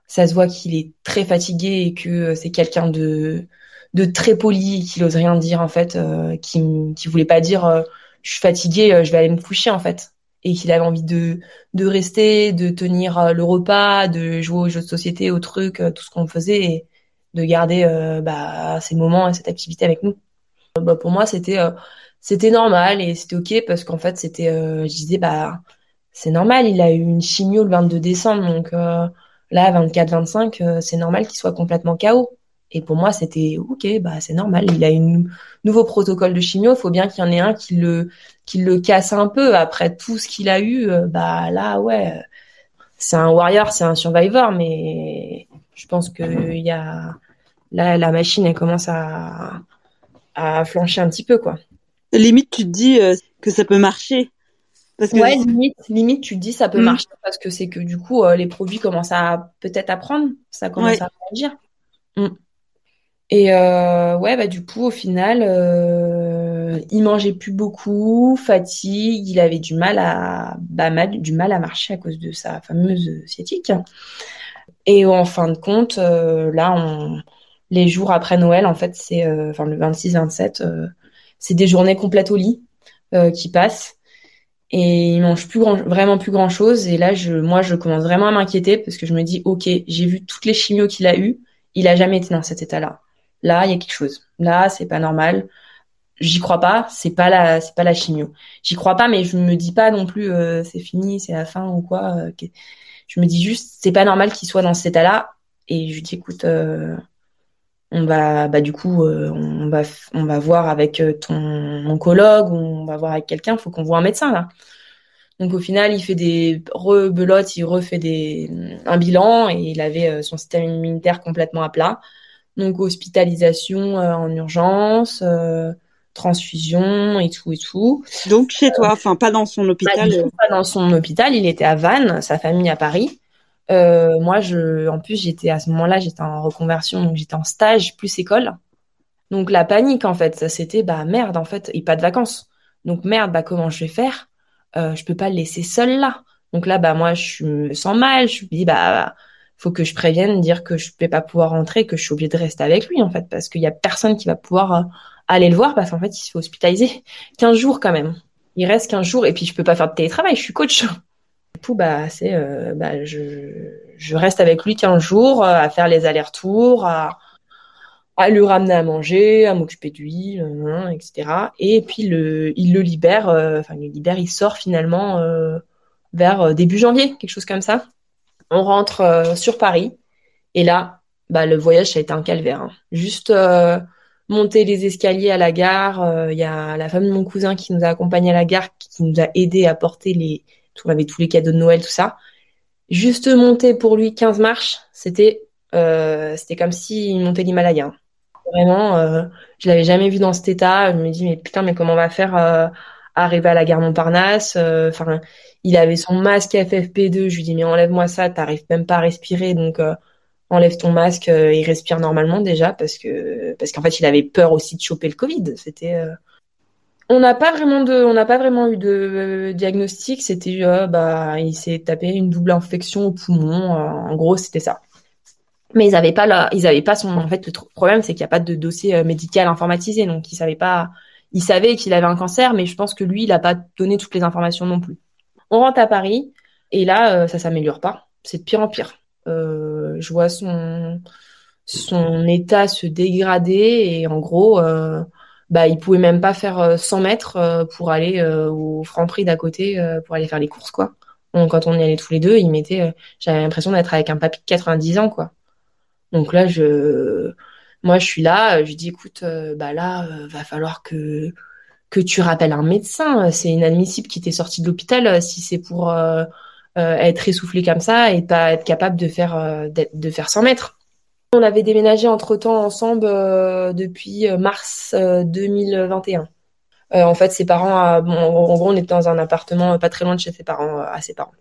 ça se voit qu'il est très fatigué et que c'est quelqu'un de de très poli, qui n'ose rien dire en fait, euh, qui qui voulait pas dire euh, je suis fatigué, euh, je vais aller me coucher en fait, et qu'il avait envie de de rester, de tenir le repas, de jouer aux jeux de société, aux trucs, tout ce qu'on faisait, et de garder bah ces moments et cette activité avec nous. Bah, pour moi c'était c'était normal et c'était ok parce qu'en fait c'était je disais bah c'est normal, il a eu une chimio le 22 décembre donc là 24 25 c'est normal qu'il soit complètement KO. Et pour moi, c'était ok, bah c'est normal. Il a un nouveau protocole de chimio. Il faut bien qu'il y en ait un qui le casse un peu. Après tout ce qu'il a eu, euh, bah là, ouais, c'est un warrior, c'est un survivor, mais je pense que y a là la machine, elle commence à à flancher un petit peu, quoi. Limite, tu te dis euh, que ça peut marcher. Parce que... Ouais, limite, limite, tu te dis ça peut mm. marcher parce que c'est que du coup, euh, les produits commencent à peut-être à prendre, ça commence à agir. Mm. Et euh, ouais, bah du coup, au final, euh, il mangeait plus beaucoup, fatigue, il avait du mal à, bah, mal, du mal à marcher à cause de sa fameuse sciatique. Et en fin de compte, euh, là, on, les jours après Noël, en fait, c'est, euh, enfin le 26-27, euh, c'est des journées complètes au lit qui passent. Et il mange plus grand, vraiment plus grand chose. Et là, je, moi, je commence vraiment à m'inquiéter parce que je me dis, ok, j'ai vu toutes les chimios qu'il a eues, il a jamais été dans cet état-là là il y a quelque chose. Là c'est pas normal. J'y crois pas, c'est pas la c'est pas la chimio. J'y crois pas mais je me dis pas non plus euh, c'est fini, c'est la fin ou quoi. Euh, je me dis juste c'est pas normal qu'il soit dans cet état-là et je dis écoute euh, on va bah du coup on va on va voir avec ton oncologue on va voir avec quelqu'un, faut qu'on voit un médecin là. Donc au final, il fait des rebelotes, il refait des un bilan et il avait son système immunitaire complètement à plat. Donc hospitalisation euh, en urgence, euh, transfusion et tout et tout. Donc chez toi, enfin pas dans son hôpital. Pas, pas, dans son hôpital, il était à Vannes, sa famille à Paris. Euh, moi, je, en plus, j'étais à ce moment-là, j'étais en reconversion, donc j'étais en stage plus école Donc la panique en fait, ça c'était bah merde en fait et pas de vacances. Donc merde bah comment je vais faire? Euh, Je peux pas le laisser seul là. Donc là bah moi je me sens mal, je me dis bah faut que je prévienne, dire que je vais pas pouvoir rentrer, que je suis obligée de rester avec lui en fait parce qu'il y a personne qui va pouvoir euh, aller le voir parce qu'en fait il se fait hospitaliser (laughs) 15 jours quand même. Il reste 15 jours et puis je peux pas faire de télétravail, je suis coach. Du coup bah c'est euh, bah je reste avec lui 15 jours euh, à faire les allers-retours à lui ramener à manger, à m'occuper de lui, euh, etc. Et puis le, il le libère, il sort finalement vers début janvier, quelque chose comme ça. On rentre sur Paris et là, bah le voyage ça a été un calvaire. Hein. Juste monter les escaliers à la gare, il y a la femme de mon cousin qui nous a accompagnés à la gare, qui nous a aidé à porter les, on avait tous les cadeaux de Noël, tout ça. Juste monter pour lui 15 marches, c'était c'était comme s'il montait l'Himalaya. Hein. Vraiment, euh, je l'avais jamais vu dans cet état. Je me dis mais putain, mais comment on va faire euh, arriver à la gare Montparnasse euh, Enfin, il avait son masque FFP2. Je lui dis mais enlève-moi ça, t'arrives même pas à respirer, donc euh, enlève ton masque. il respire normalement déjà parce que parce qu'en fait il avait peur aussi de choper le Covid. C'était on n'a pas vraiment de, on n'a pas vraiment eu de diagnostic. C'était, bah, il s'est tapé une double infection au poumon. en gros, c'était ça mais ils avaient pas là, ils avaient pas son. En fait, le problème c'est qu'il n'y a pas de dossier euh, médical informatisé, donc ils savaient pas. Ils savaient qu'il avait un cancer, mais je pense que lui, il a pas donné toutes les informations non plus. On rentre à Paris et là, euh, ça s'améliore pas. C'est de pire en pire. Euh, je vois son son état se dégrader et en gros, euh, bah, il pouvait même pas faire 100 mètres pour aller au Franprix d'à côté pour aller faire les courses quoi. Donc, quand on y allait tous les deux, il mettait, j'avais l'impression d'être avec un papy de 90 ans quoi. Donc là, je, moi, je suis là, je dis, écoute, euh, bah là, euh, va falloir que que tu rappelles un médecin. C'est inadmissible qu'il t'ait sorti de l'hôpital euh, si c'est pour être essoufflé comme ça et pas être capable de faire de faire 100 mètres. On avait déménagé entre temps ensemble depuis mars 2021. en fait, ses parents, bon, en gros, on était dans un appartement pas très loin de chez ses parents, à ses parents.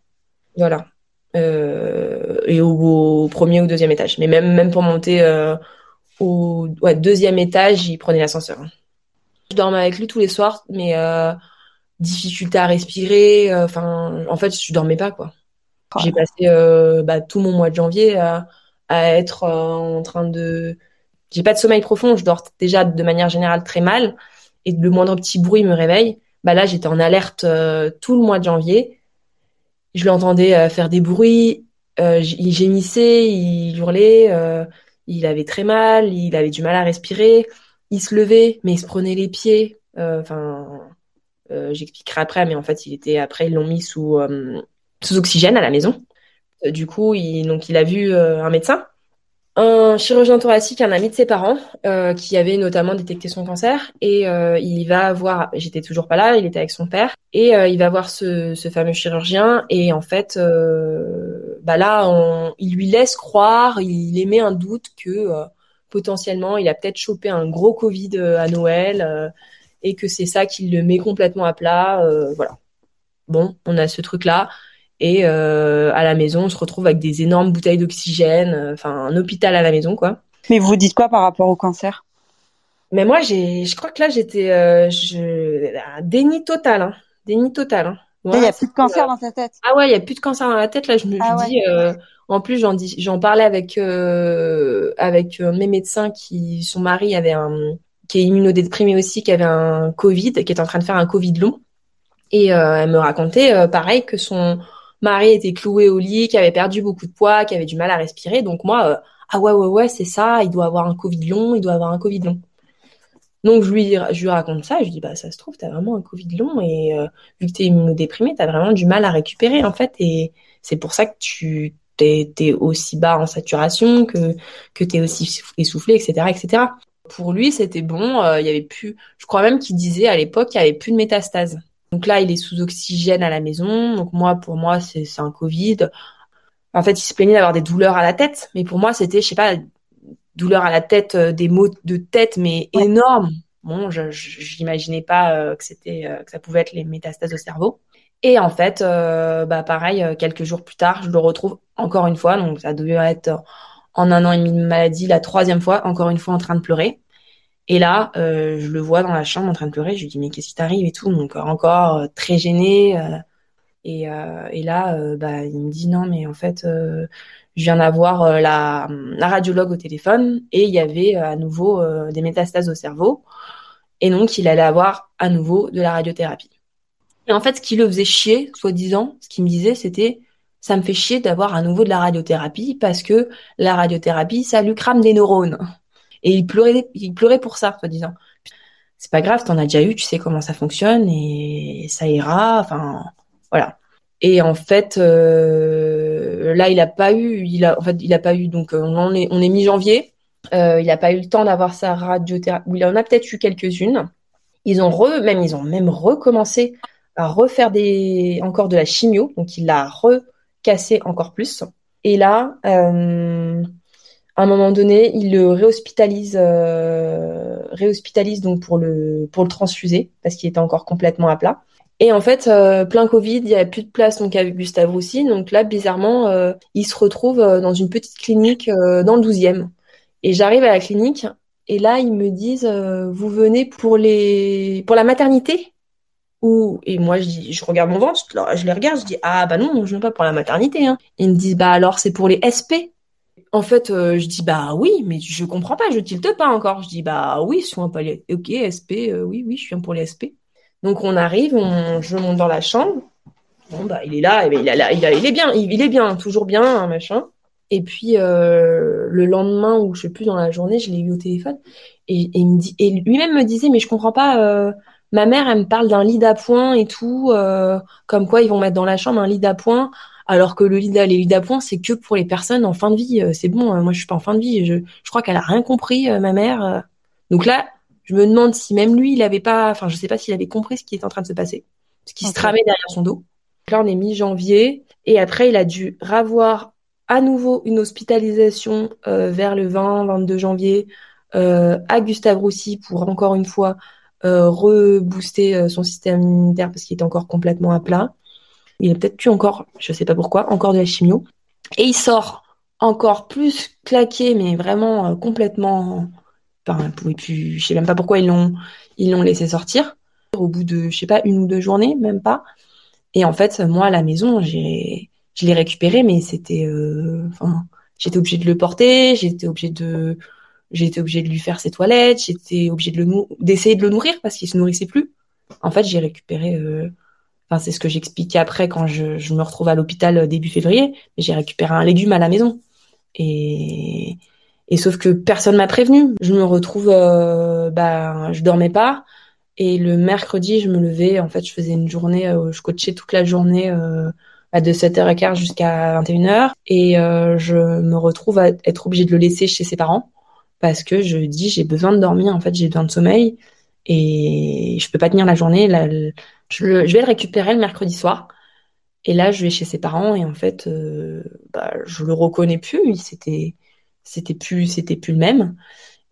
Voilà. Euh, et au, premier ou deuxième étage. Mais même même pour monter euh, au ouais, deuxième étage, il prenait l'ascenseur. Je dormais avec lui tous les soirs, mais euh, difficulté à respirer. Euh, enfin, en fait, je dormais pas quoi. J'ai passé bah, tout mon mois de janvier à, à être en train de. J'ai pas de sommeil profond. Je dors déjà de manière générale très mal, et le moindre petit bruit me réveille. Bah là, j'étais en alerte tout le mois de janvier je l'entendais euh, faire des bruits, euh, il gémissait, il hurlait, euh, il avait très mal, il avait du mal à respirer, il se levait, mais il se prenait les pieds. Enfin, j'expliquerai après, mais en fait, il était après ils l'ont mis sous sous oxygène à la maison. Du coup, il, donc il a vu un médecin un chirurgien thoracique, un ami de ses parents, euh, qui avait notamment détecté son cancer, et euh, il va voir, j'étais toujours pas là, il était avec son père, et euh, il va voir ce, fameux chirurgien, et en fait, euh, bah là, il lui laisse croire, il émet un doute que euh, potentiellement, il a peut-être chopé un gros Covid à Noël, et que c'est ça qui le met complètement à plat, voilà. Bon, on a ce truc-là. Et euh, à la maison, on se retrouve avec des énormes bouteilles d'oxygène, euh, enfin un hôpital à la maison, quoi. Mais vous dites quoi par rapport au cancer? Mais moi, j'ai, je crois que là, j'étais, euh, je, déni total, hein. déni total. Hein. Il n'y a plus de cancer dans ta tête. Ah ouais, il y a plus de cancer dans la tête. Là, je me ah dis. Euh, en plus, j'en dis, j'en parlais avec euh, avec mes médecins qui, son mari avait un, qui est immunodéprimé aussi, qui avait un Covid, qui est en train de faire un Covid long. Et elle me racontait, pareil, que son Marie était clouée au lit, qui avait perdu beaucoup de poids, qui avait du mal à respirer. Donc moi, euh, ah ouais, ouais, ouais, c'est ça, il doit avoir un Covid long, il doit avoir un Covid long. Donc je lui, je lui raconte ça, je lui dis, bah ça se trouve, t'as vraiment un Covid long et euh, vu que t'es immunodéprimé, t'as vraiment du mal à récupérer en fait. Et c'est pour ça que tu t'es, es aussi bas en saturation, que, que t'es aussi essoufflé, etc. etc. Pour lui, c'était bon, euh, il avait plus, je crois même qu'il disait à l'époque qu'il y avait plus de métastases. Donc là, il est sous oxygène à la maison. Donc moi, pour moi, c'est un Covid. En fait, il se plaignait d'avoir des douleurs à la tête, mais pour moi, c'était, je sais pas, douleur à la tête, euh, des maux de tête, mais énormes. Bon, je n'imaginais pas euh, que c'était, euh, que ça pouvait être les métastases au cerveau. Et en fait, bah pareil, quelques jours plus tard, je le retrouve encore une fois. Donc ça devait être en un an et demi de maladie, la troisième fois, encore une fois en train de pleurer. Et là, euh, je le vois dans la chambre en train de pleurer. Je lui dis mais qu'est-ce qui t'arrive et tout? Donc encore euh, très gêné. Euh, et, et, là, bah, il me dit non mais en fait, je viens d'avoir la, la, radiologue au téléphone et il y avait à nouveau des métastases au cerveau. Et donc il allait avoir à nouveau de la radiothérapie. Et en fait, ce qui le faisait chier, soi-disant, ce qu'il me disait, c'était ça me fait chier d'avoir à nouveau de la radiothérapie parce que la radiothérapie, ça lui crame des neurones. Et il pleurait, il pleurait pour ça, soi-disant. C'est pas grave, t'en as déjà eu, tu sais comment ça fonctionne et ça ira. Enfin, voilà. Et en fait, euh, là, il a pas eu, il a, en fait, il a pas eu. Donc, euh, on est, mi-janvier. Euh, il a pas eu le temps d'avoir sa radiothérapie. Il en a peut-être eu quelques-unes. Ils ont même, ils ont même recommencé à refaire des, encore de la chimio. Donc, il l'a recassé encore plus. Et là, à un moment donné, il le réhospitalise, euh, réhospitalise donc pour le pour le transfuser parce qu'il était encore complètement à plat. Et en fait, euh, plein Covid, il y avait plus de place donc avec Gustave Roussy. Donc là, bizarrement, euh, il se retrouve euh, dans une petite clinique euh, dans le 12e. Et j'arrive à la clinique et là, ils me disent vous venez pour les pour la maternité ou et moi je dis je regarde mon ventre, je les regarde, je dis ah bah non, je viens pas pour la maternité. Hein. Ils me disent bah alors c'est pour les SP. En fait, euh, je dis bah oui, mais je comprends pas, je tilte pas encore. Je dis bah oui, soins pas les, ok, SP, euh, oui, oui, je suis pour les SP. Donc on arrive, on, je monte dans la chambre. Bon bah il est là, il, a, il, il est bien, il, est bien, toujours bien, machin. Et puis euh, le lendemain ou je sais plus dans la journée, je l'ai eu au téléphone et, dit et lui-même me disait mais je comprends pas. ma mère elle me parle d'un lit d'appoint et tout, comme quoi ils vont mettre dans la chambre un lit d'appoint alors que le lit les lits d'appoint, c'est que pour les personnes en fin de vie. Euh, c'est bon, euh, moi je suis pas en fin de vie. Je, je crois qu'elle a rien compris, euh, ma mère. Donc là, je me demande si même lui, il avait pas, enfin je sais pas s'il avait compris ce qui est en train de se passer, ce qui se tramait derrière son dos. là, on est mi-janvier et après, il a dû ravoir à nouveau une hospitalisation vers le 20-22 janvier à Gustave Roussy pour encore une fois rebooster son système immunitaire parce qu'il était encore complètement à plat. Il a peut-être pu encore, je sais pas pourquoi, encore de la chimio. Et il sort encore plus claqué, mais vraiment euh, complètement. Enfin, pouvait plus. Je sais même pas pourquoi ils l'ont, ils l'ont laissé sortir. Au bout de, je sais pas, une ou deux journées, même pas. Et en fait, moi à la maison, j'ai, je l'ai récupéré, mais c'était, euh, enfin, j'étais obligée de le porter, j'étais obligée de, j'étais obligée de lui faire ses toilettes, j'étais obligée de le d'essayer de le nourrir parce qu'il se nourrissait plus. En fait, j'ai récupéré euh, Enfin, c'est ce que j'expliquais après quand je, me retrouve à l'hôpital euh, début février. J'ai récupéré un légume à la maison. Et, et sauf que personne m'a prévenu. Je me retrouve, euh, bah, je dormais pas. Et le mercredi, je me levais. En fait, je faisais une journée, euh, je coachais toute la journée euh, de 7h15 jusqu'à 21h. Et je me retrouve à être obligée de le laisser chez ses parents parce que je dis j'ai besoin de dormir. En fait, j'ai besoin de sommeil et je peux pas tenir la journée. Je, vais le récupérer le mercredi soir. Et là, je vais chez ses parents et en fait, euh, bah, je le reconnais plus. C'était, c'était plus, c'était plus le même.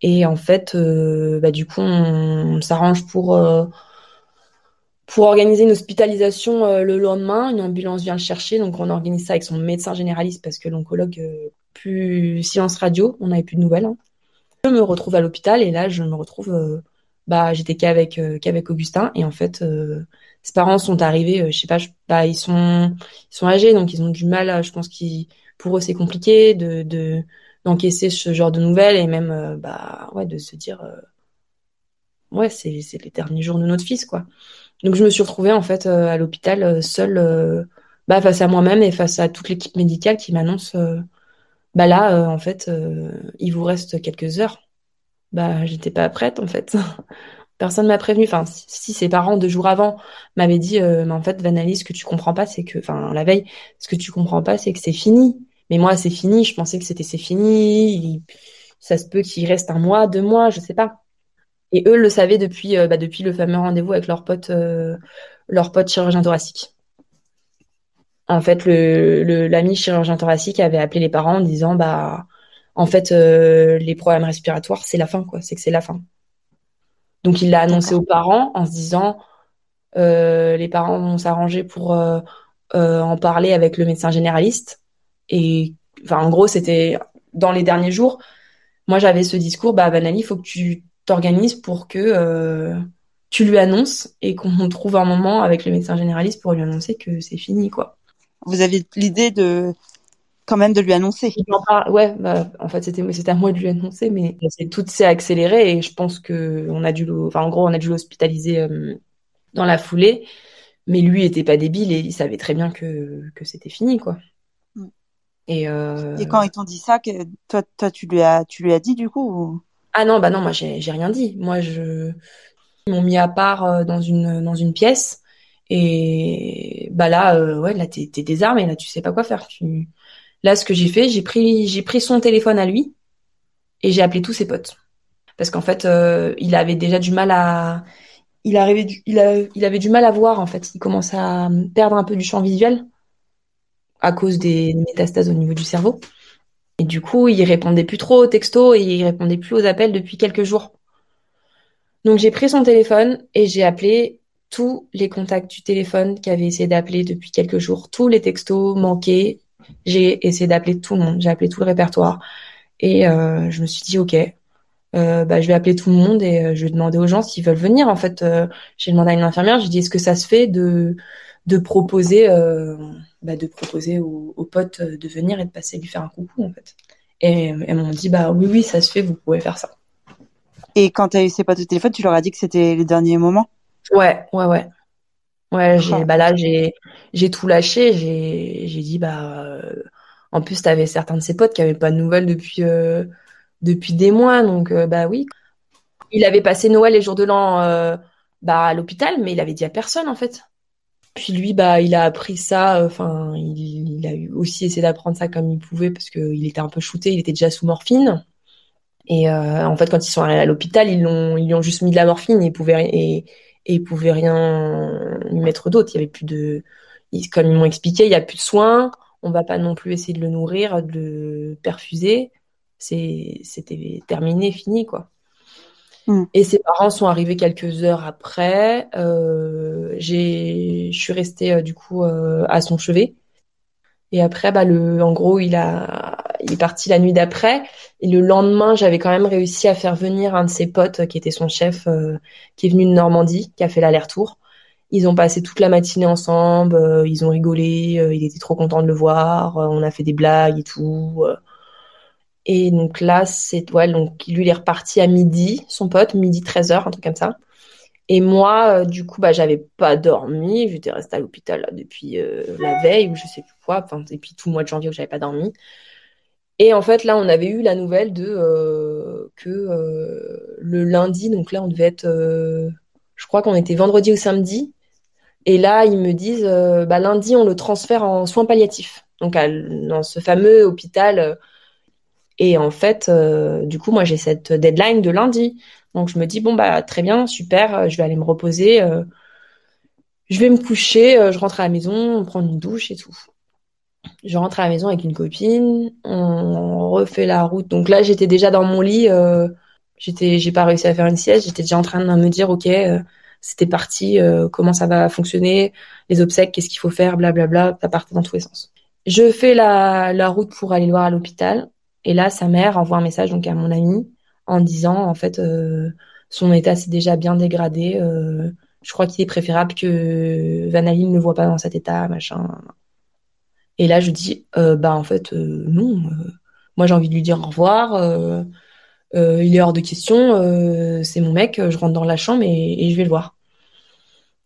Et en fait, euh, bah, du coup, on, s'arrange pour euh, pour organiser une hospitalisation le lendemain. Une ambulance vient le chercher, donc on organise ça avec son médecin généraliste parce que l'oncologue plus silence radio, on n'avait plus de nouvelles. Hein. Je me retrouve à l'hôpital et là, je me retrouve bah j'étais qu'avec qu'avec Augustin et en fait ses parents sont arrivés, euh, je sais pas, bah, ils sont ils sont âgés, donc ils ont du mal. je pense qu'ils pour eux c'est compliqué de de d'encaisser ce genre de nouvelles et même euh, bah ouais de se dire euh, ouais c'est c'est les derniers jours de notre fils quoi. Donc je me suis retrouvée en fait à l'hôpital seule bah face à moi-même et face à toute l'équipe médicale qui m'annonce bah là en fait il vous reste quelques heures. Bah j'étais pas prête en fait. Personne m'a prévenu. Enfin, si, ses parents deux jours avant m'avaient dit, euh, en fait, Vanali, ce que tu comprends pas, c'est que, enfin, la veille, ce que tu comprends pas, c'est que c'est fini. Mais moi, c'est fini. Je pensais que c'était c'est fini. ça se peut qu'il reste un mois, deux mois, je sais pas. Et eux le savaient depuis, euh, bah, depuis le fameux rendez-vous avec leur pote, euh, chirurgien thoracique. En fait, l'ami chirurgien thoracique avait appelé les parents en disant, bah, en fait, les problèmes respiratoires, c'est la fin, quoi. C'est que c'est la fin. Donc il l'a annoncé aux parents en se disant euh, les parents vont s'arranger pour euh, euh, en parler avec le médecin généraliste. Et enfin en gros c'était dans les derniers jours. Moi j'avais ce discours bah Vanali, il faut que tu t'organises pour que tu lui annonces et qu'on (laughs) trouve un moment avec le médecin généraliste pour lui annoncer que c'est fini, quoi. Vous avez l'idée de quand même de lui annoncer. Ouais, bah, en fait c'était c'était à moi de lui annoncer, mais tout s'est accéléré et je pense que on a dû, enfin en gros on a dû l'hospitaliser euh, dans la foulée, mais lui était pas débile et il savait très bien que que c'était fini quoi. Mm. Et, euh... et quand ils t'ont dit ça, que toi toi tu lui as tu lui as dit du coup Ah non bah non moi j'ai j'ai rien dit. Moi je ils m'ont mis à part euh, dans une dans une pièce et bah là euh, ouais là t'es t'es désarmé là tu sais pas quoi faire. Tu... Là ce que j'ai fait j'ai pris son téléphone à lui et j'ai appelé tous ses potes. Parce qu'en fait euh, il avait déjà du mal à il arrivait il avait du mal à voir en fait. Il commence à perdre un peu du champ visuel à cause des métastases au niveau du cerveau. Et du coup il répondait plus trop aux textos et il répondait plus aux appels depuis quelques jours. Donc j'ai pris son téléphone et j'ai appelé tous les contacts du téléphone qui avaient essayé d'appeler depuis quelques jours, tous les textos manqués. J'ai essayé d'appeler tout le monde, j'ai appelé tout le répertoire et euh, je me suis dit ok, euh, bah, je vais appeler tout le monde et euh, je vais demander aux gens s'ils veulent venir. En fait, j'ai demandé à une infirmière, j'ai dit est-ce que ça se fait de de proposer bah, de proposer aux, aux, potes de venir et de passer lui faire un coucou en fait. Et elles m'ont dit bah oui oui ça se fait, vous pouvez faire ça. Et quand tu as eu ces potes au téléphone, tu leur as dit que c'était les derniers moments? Ouais, ouais, ouais. Ouais, j'ai, bah là, j'ai, j'ai tout lâché. J'ai, j'ai dit, bah, euh, en plus, t'avais certains de ses potes qui avaient pas de nouvelles depuis, euh, depuis des mois. Donc, euh, bah oui. Il avait passé Noël et jour de l'an, bah, à l'hôpital, mais il avait dit à personne, en fait. Puis lui, bah, il a appris ça. Enfin, il, il, a aussi essayé d'apprendre ça comme il pouvait parce qu'il était un peu shooté. Il était déjà sous morphine. Et en fait, quand ils sont arrivés à l'hôpital, ils l'ont, ils lui ont juste mis de la morphine et ils pouvaient et, et ils pouvaient rien lui mettre d'autre. Il y avait plus de, comme ils m'ont expliqué, il y a plus de soins. On va pas non plus essayer de le nourrir, de le perfuser. C'était terminé, fini quoi. Mm. Et ses parents sont arrivés quelques heures après. Euh, je suis restée euh, du coup euh, à son chevet. Et après, bah le, en gros, il a, il est parti la nuit d'après. Et le lendemain, j'avais quand même réussi à faire venir un de ses potes, euh, qui était son chef, euh, qui est venu de Normandie, qui a fait l'aller-retour. Ils ont passé toute la matinée ensemble, euh, ils ont rigolé, il était trop content de le voir, on a fait des blagues et tout. Et donc là, c'est ouais, donc lui il est reparti à midi, son pote, midi 13h, un truc comme ça. Et moi, du coup, bah, j'avais pas dormi. J'étais restée à l'hôpital depuis la veille ou je sais plus quoi. Enfin, et puis tout le mois de janvier où j'avais pas dormi. Et en fait, là, on avait eu la nouvelle de euh, que le lundi, donc là, on devait être, je crois qu'on était vendredi ou samedi. Et là, ils me disent, bah, lundi, on le transfère en soins palliatifs. Donc, dans ce fameux hôpital. et en fait, du coup, moi, j'ai cette deadline de lundi. Donc je me dis bon bah très bien, super, euh, je vais aller me reposer, euh, je vais me coucher, euh, je rentre à la maison, prendre une douche et tout. Je rentre à la maison avec une copine, on refait la route. Donc là j'étais déjà dans mon lit, j'étais, j'ai pas réussi à faire une sieste, j'étais déjà en train de me dire ok, c'était parti, comment ça va fonctionner, les obsèques, qu'est-ce qu'il faut faire, blablabla, ça partait dans tous les sens. Je fais la, la route pour aller le voir à l'hôpital. Et là, sa mère envoie un message donc à mon ami en disant en fait euh, son état s'est déjà bien dégradé. Euh, je crois qu'il est préférable que Van ne le voit pas dans cet état, machin. Et là, je dis, euh, bah en fait, non. moi, j'ai envie de lui dire au revoir. il est hors de question. c'est mon mec. Je rentre dans la chambre et, et je vais le voir.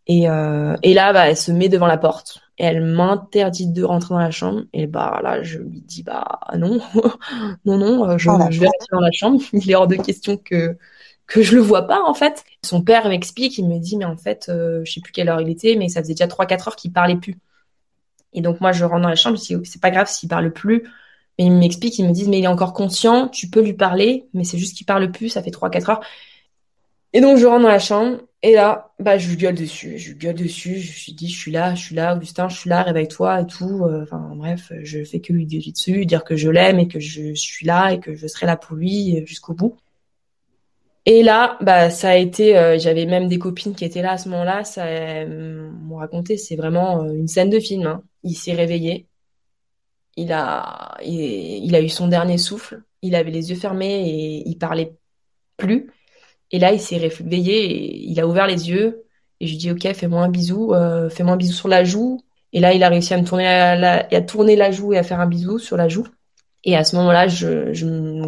Et, et là, bah, elle se met devant la porte elle m'interdit de rentrer dans la chambre et bah là je lui dis bah non (laughs) non non euh, je, je vais rester dans la chambre (laughs) il est hors de question que que je le vois pas en fait son père m'explique il me dit mais en fait euh, je sais plus quelle heure il était mais ça faisait déjà trois quatre heures qu'il parlait plus et donc moi je rentre dans la chambre je c'est pas grave s'il parle plus mais il m'explique il me dit mais il est encore conscient tu peux lui parler mais c'est juste qu'il parle plus ça fait trois quatre heures et donc je rentre dans la chambre et là, bah, je gueule dessus, je gueule dessus, je lui dis, je suis là, je suis là, Augustin, je suis là, réveille-toi et tout. Euh, enfin, bref, je fais que lui gueuler dessus, dire que je l'aime et que je suis là et que je serai là pour lui euh, jusqu'au bout. Et là, bah, ça a été, euh, j'avais même des copines qui étaient là à ce moment-là, ça m'ont raconté, c'est vraiment une scène de film. Hein. Il s'est réveillé, il a, il, a eu son dernier souffle, il avait les yeux fermés et il parlait plus Et là, il s'est réveillé, il a ouvert les yeux et je lui dis ok, fais-moi un bisou, euh, fais-moi un bisou sur la joue. Et là, il a réussi à me tourner la, à tourner la joue et à faire un bisou sur la joue. Et à ce moment-là, je,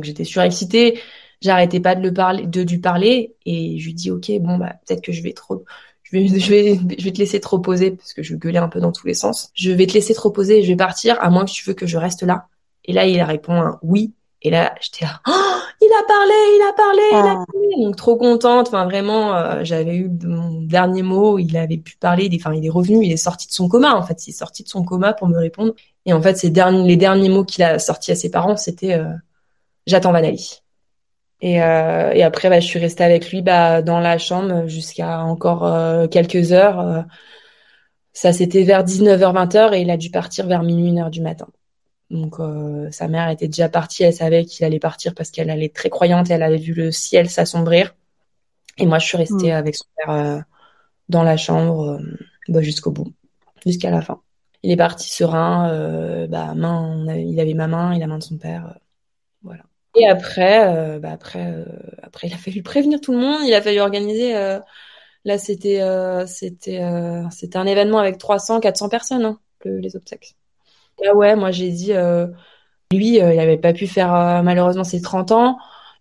j'étais surexcitée. J'arrêtais pas de le parler, de lui parler. Et je lui dis ok, bon bah peut-être que je vais trop, je vais, je vais, je vais te laisser te reposer parce que je gueulais un peu dans tous les sens. Je vais te laisser te reposer et je vais partir à moins que tu veux que je reste là. Et là, il répond un oui. Et là, j'étais là, oh, il a parlé, il a parlé, il a ah. parlé. Donc trop contente. Enfin vraiment, euh, j'avais eu mon dernier mot. Il avait pu parler. Enfin, il est revenu. Il est sorti de son coma. En fait, il est sorti de son coma pour me répondre. Et en fait, ces derniers, les derniers mots qu'il a sortis à ses parents, c'était euh, "J'attends Vanali". Et, euh, et après, bah, je suis restée avec lui bah, dans la chambre jusqu'à encore euh, quelques heures. ça, c'était vers 19h, 20h et il a dû partir vers minuit, 1h du matin. Donc euh, sa mère était déjà partie, elle savait qu'il allait partir parce qu'elle allait très croyante et elle avait vu le ciel s'assombrir. Et moi, je suis restée mm. avec son père euh, dans la chambre euh, bah, jusqu'au bout, jusqu'à la fin. Il est parti serein, bah, main, il avait ma main et la main de son père. Et après, bah, après, après, il a fallu prévenir tout le monde, il a fallu organiser. là, c'était, c'était, c'était un événement avec 300, 400 personnes, hein, les obsèques. Ah ouais, moi j'ai dit, euh, lui, euh, il n'avait pas pu faire euh, malheureusement ses 30 ans.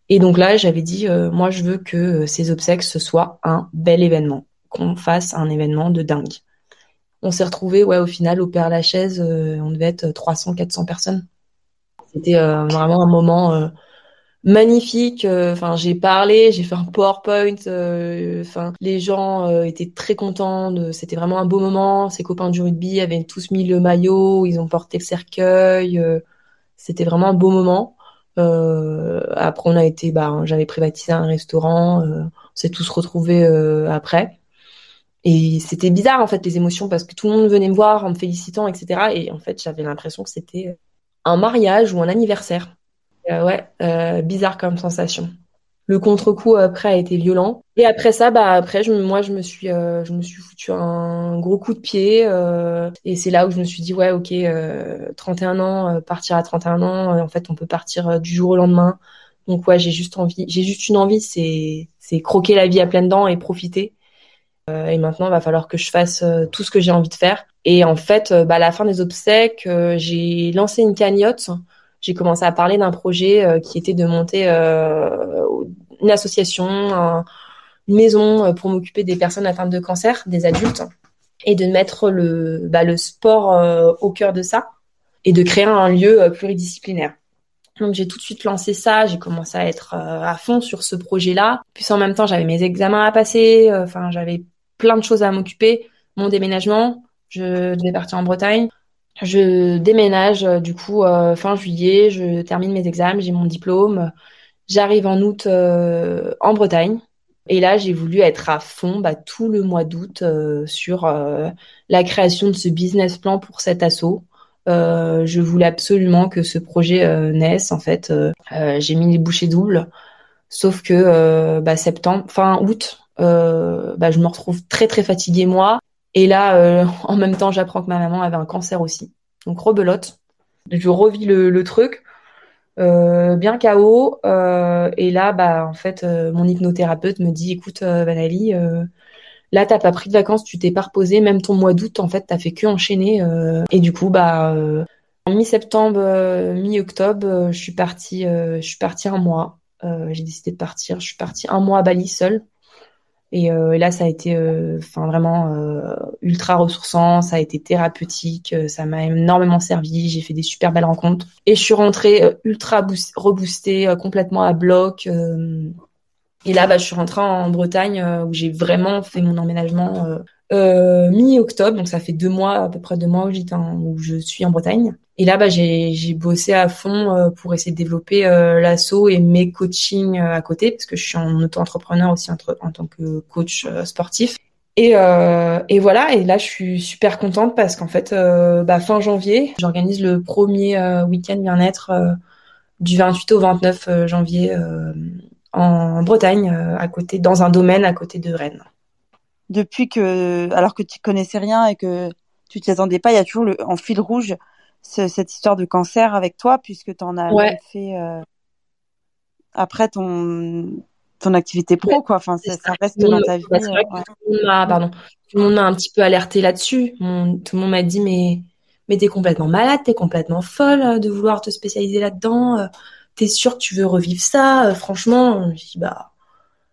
Et donc là, j'avais dit, moi je veux que ses obsèques, ce soit un bel événement, qu'on fasse un événement de dingue. On s'est retrouvé, ouais, au final, au Père Lachaise, on devait être 300, 400 personnes. C'était vraiment un moment magnifique. Euh, enfin, j'ai parlé, j'ai fait un PowerPoint. Euh, enfin, les gens euh, étaient très contents. C'était vraiment un beau moment. Ses copains du rugby avaient tous mis le maillot, ils ont porté le cercueil. C'était vraiment un beau moment. après, on a été, bah, j'avais privatisé un restaurant. on s'est tous retrouvés après. Et c'était bizarre en fait les émotions parce que tout le monde venait me voir en me félicitant, etc. Et en fait, j'avais l'impression que c'était un mariage ou un anniversaire. Euh, ouais, euh, bizarre comme sensation. Le contre-coup après a été violent. Et après ça, bah après, je, moi, je me suis, euh, je me suis foutu un gros coup de pied. et c'est là où je me suis dit, ouais, ok, 31 ans, partir à 31 ans, en fait, on peut partir du jour au lendemain. Donc ouais, j'ai juste envie, j'ai juste une envie, c'est, c'est croquer la vie à pleines dents et profiter. Et maintenant, il va falloir que je fasse tout ce que j'ai envie de faire. Et en fait, bah, à la fin des obsèques, j'ai lancé une cagnotte j'ai commencé à parler d'un projet euh, qui était de monter euh, une association, une maison euh, pour m'occuper des personnes atteintes de cancer, des adultes, et de mettre le, bah, le sport au cœur de ça et de créer un lieu pluridisciplinaire. Donc j'ai tout de suite lancé ça, j'ai commencé à être à fond sur ce projet-là. Puis en même temps, j'avais mes examens à passer, enfin j'avais plein de choses à m'occuper, mon déménagement, je devais partir en Bretagne. Je déménage euh, du coup euh, fin juillet, je termine mes examens, j'ai mon diplôme. J'arrive en août euh, en Bretagne. Et là, j'ai voulu être à fond bah, tout le mois d'août sur la création de ce business plan pour cet assaut. je voulais absolument que ce projet naisse. En fait, j'ai mis les bouchées doubles. Sauf que bah, septembre, fin août, bah, je me retrouve très très fatiguée moi. Et là, euh, (laughs) en même temps, j'apprends que ma maman avait un cancer aussi. Donc rebelote. Je revis le, truc, euh, bien KO. Euh, et là, bah en fait, mon hypnothérapeute me dit, écoute, Vanali, là t'as pas pris de vacances, tu t'es pas reposé, même ton mois d'août, en fait, t'as fait que enchaîner. et du coup, bah en mi-septembre, mi-octobre, je suis partie, je suis partie un mois. j'ai décidé de partir. Je suis partie un mois à Bali seule. Euh, et, là, ça a été, euh, enfin vraiment euh, ultra ressourçant. Ça a été thérapeutique. ça m'a énormément servi. J'ai fait des super belles rencontres. Et je suis rentrée ultra reboostée, complètement à bloc. et là, bah, je suis rentrée en Bretagne où j'ai vraiment fait mon emménagement mi-octobre. Donc ça fait deux mois, à peu près deux mois où, où je suis en Bretagne. Et là, bah, j'ai bossé à fond euh, pour essayer de développer euh, l'assaut et mes coachings euh, à côté, parce que je suis en auto-entrepreneur aussi en, tant que coach sportif. Et, voilà, et là je suis super contente parce qu'en fait, bah, fin janvier, j'organise le premier week-end bien-être du 28 au 29 janvier en Bretagne, à côté, dans un domaine à côté de Rennes. Depuis que, alors que tu connaissais rien et que tu t'y attendais pas, il y a toujours le, en fil rouge cette histoire de cancer avec toi, puisque tu en as fait euh, après ton ton activité pro, quoi. Enfin, ça, reste dans ta vie. Bah, tout, le monde m'a, pardon, tout le monde m'a un petit peu alerté là-dessus. tout le monde m'a dit, mais, mais t'es complètement malade, t'es complètement folle euh, de vouloir te spécialiser là-dedans. Euh, t'es sûr que tu veux revivre ça euh, Franchement, je dis, bah,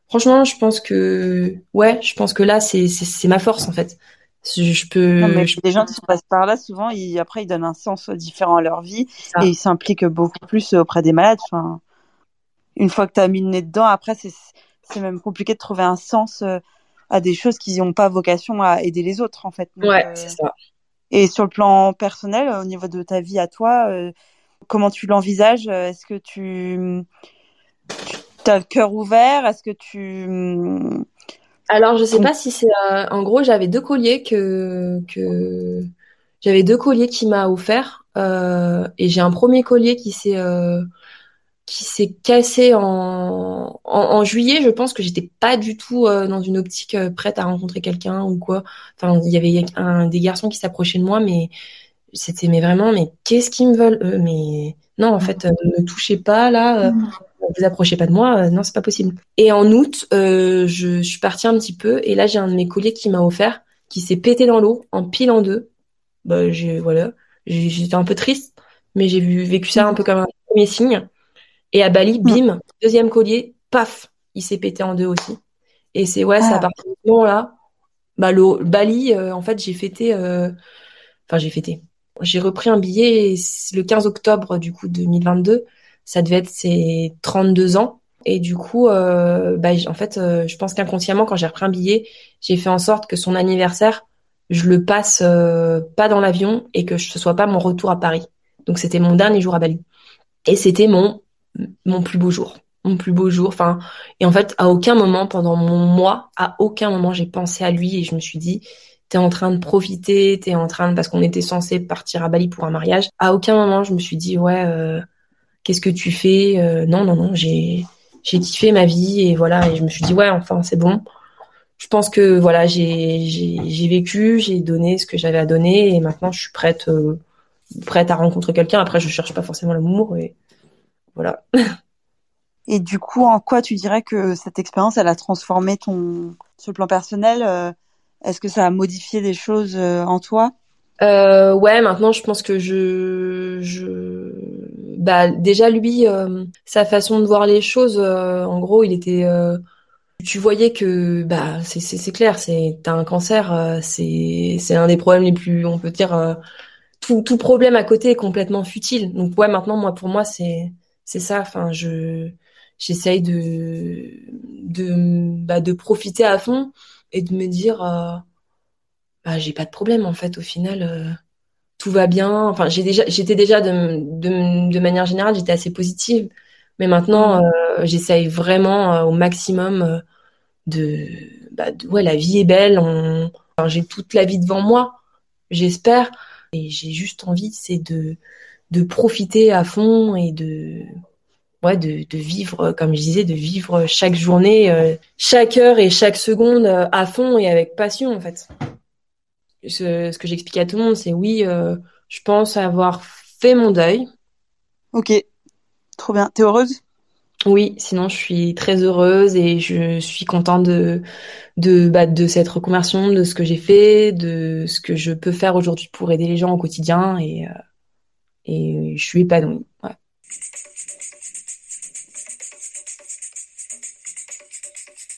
franchement, je pense que, ouais, je pense que là, c'est, c'est, ma force en fait. Je peux. Non, mais Les gens qui passent par là, souvent, ils, après, ils donnent un sens différent à leur vie et ils s'impliquent beaucoup plus auprès des malades. Enfin, une fois que tu as mis le nez dedans, après, c'est même compliqué de trouver un sens euh, à des choses qui n'ont pas vocation à aider les autres, en fait. ouais, euh, c'est ça. Et sur le plan personnel, au niveau de ta vie à toi, euh, comment tu l'envisages Est-ce que tu, tu as le cœur ouvert Est-ce que tu alors, je sais pas si c'est. en gros, j'avais deux colliers que que j'avais deux colliers qui m'a offert et j'ai un premier collier qui s'est qui s'est cassé en, en, juillet. Je pense que j'étais pas du tout euh, dans une optique euh, prête à rencontrer quelqu'un ou quoi. Enfin, il y avait un des garçons qui s'approchait de moi, mais c'était mais vraiment, mais qu'est-ce qu'ils me veulent eux Mais non, en fait, euh, ne me touchez pas là. Vous approchez pas de moi, non, c'est pas possible. Et en août, je suis partie un petit peu, et là j'ai un de mes colliers qui m'a offert, qui s'est pété dans l'eau, en pile en deux. Bah, j'ai voilà, j'étais un peu triste, mais j'ai vécu ça un peu comme un premier signe. Et à Bali, bim, deuxième collier, paf, il s'est pété en deux aussi. Et c'est ouais, c'est à ah. partir de ce moment-là, bah, le, Bali, euh, en fait, j'ai fêté, euh, enfin j'ai fêté. J'ai repris un billet le 15 octobre du coup 2022. Ça devait être ses 32 ans. Et du coup, euh, bah, en fait, je pense qu'inconsciemment, quand j'ai repris un billet, j'ai fait en sorte que son anniversaire, je le passe pas dans l'avion et que ce soit pas mon retour à Paris. Donc c'était mon dernier jour à Bali. Et c'était mon mon plus beau jour mon plus beau jour enfin et en fait à aucun moment pendant mon mois à aucun moment j'ai pensé à lui et je me suis dit t'es en train de profiter t'es en train de parce qu'on était censé partir à Bali pour un mariage à aucun moment je me suis dit ouais euh, qu'est-ce que tu fais? Euh, non non non j'ai j'ai kiffé ma vie et voilà et je me suis dit ouais enfin c'est bon. Je pense que voilà j'ai j'ai vécu j'ai donné ce que j'avais à donner et maintenant je suis prête euh, prête à rencontrer quelqu'un. Après je cherche pas forcément l'amour et voilà. (laughs) Et du coup, en quoi tu dirais que cette expérience, elle a transformé ton, sur le plan personnel euh, Est-ce que ça a modifié des choses en toi? Euh, Ouais, maintenant, je pense que je, je, bah, déjà lui, sa façon de voir les choses, en gros, il était, tu voyais que, bah, c'est, c'est, clair, c'est, t'as un cancer, c'est, c'est un des problèmes les plus, on peut dire, tout, tout problème à côté est complètement futile. Donc ouais, maintenant, moi, pour moi, c'est c'est ça. Enfin, je j'essaye de de bah, de profiter à fond et de me dire euh, bah j'ai pas de problème en fait au final euh, tout va bien. Enfin j'ai déjà j'étais déjà de, de, de manière générale j'étais assez positive. Mais maintenant mmh. euh, j'essaye vraiment au maximum de bah ouais la vie est belle. On enfin, j'ai toute la vie devant moi j'espère. Et j'ai juste envie c'est de de profiter à fond et de ouais de, de vivre comme je disais de vivre chaque journée euh, chaque heure et chaque seconde euh, à fond et avec passion en fait ce, ce que j'explique à tout le monde c'est oui euh, je pense avoir fait mon deuil ok trop bien t'es heureuse? Oui, sinon je suis très heureuse et je suis contente de de bah, de cette reconversion, de ce que j'ai fait, de ce que je peux faire aujourd'hui pour aider les gens au quotidien et et je suis épanouie. Ouais.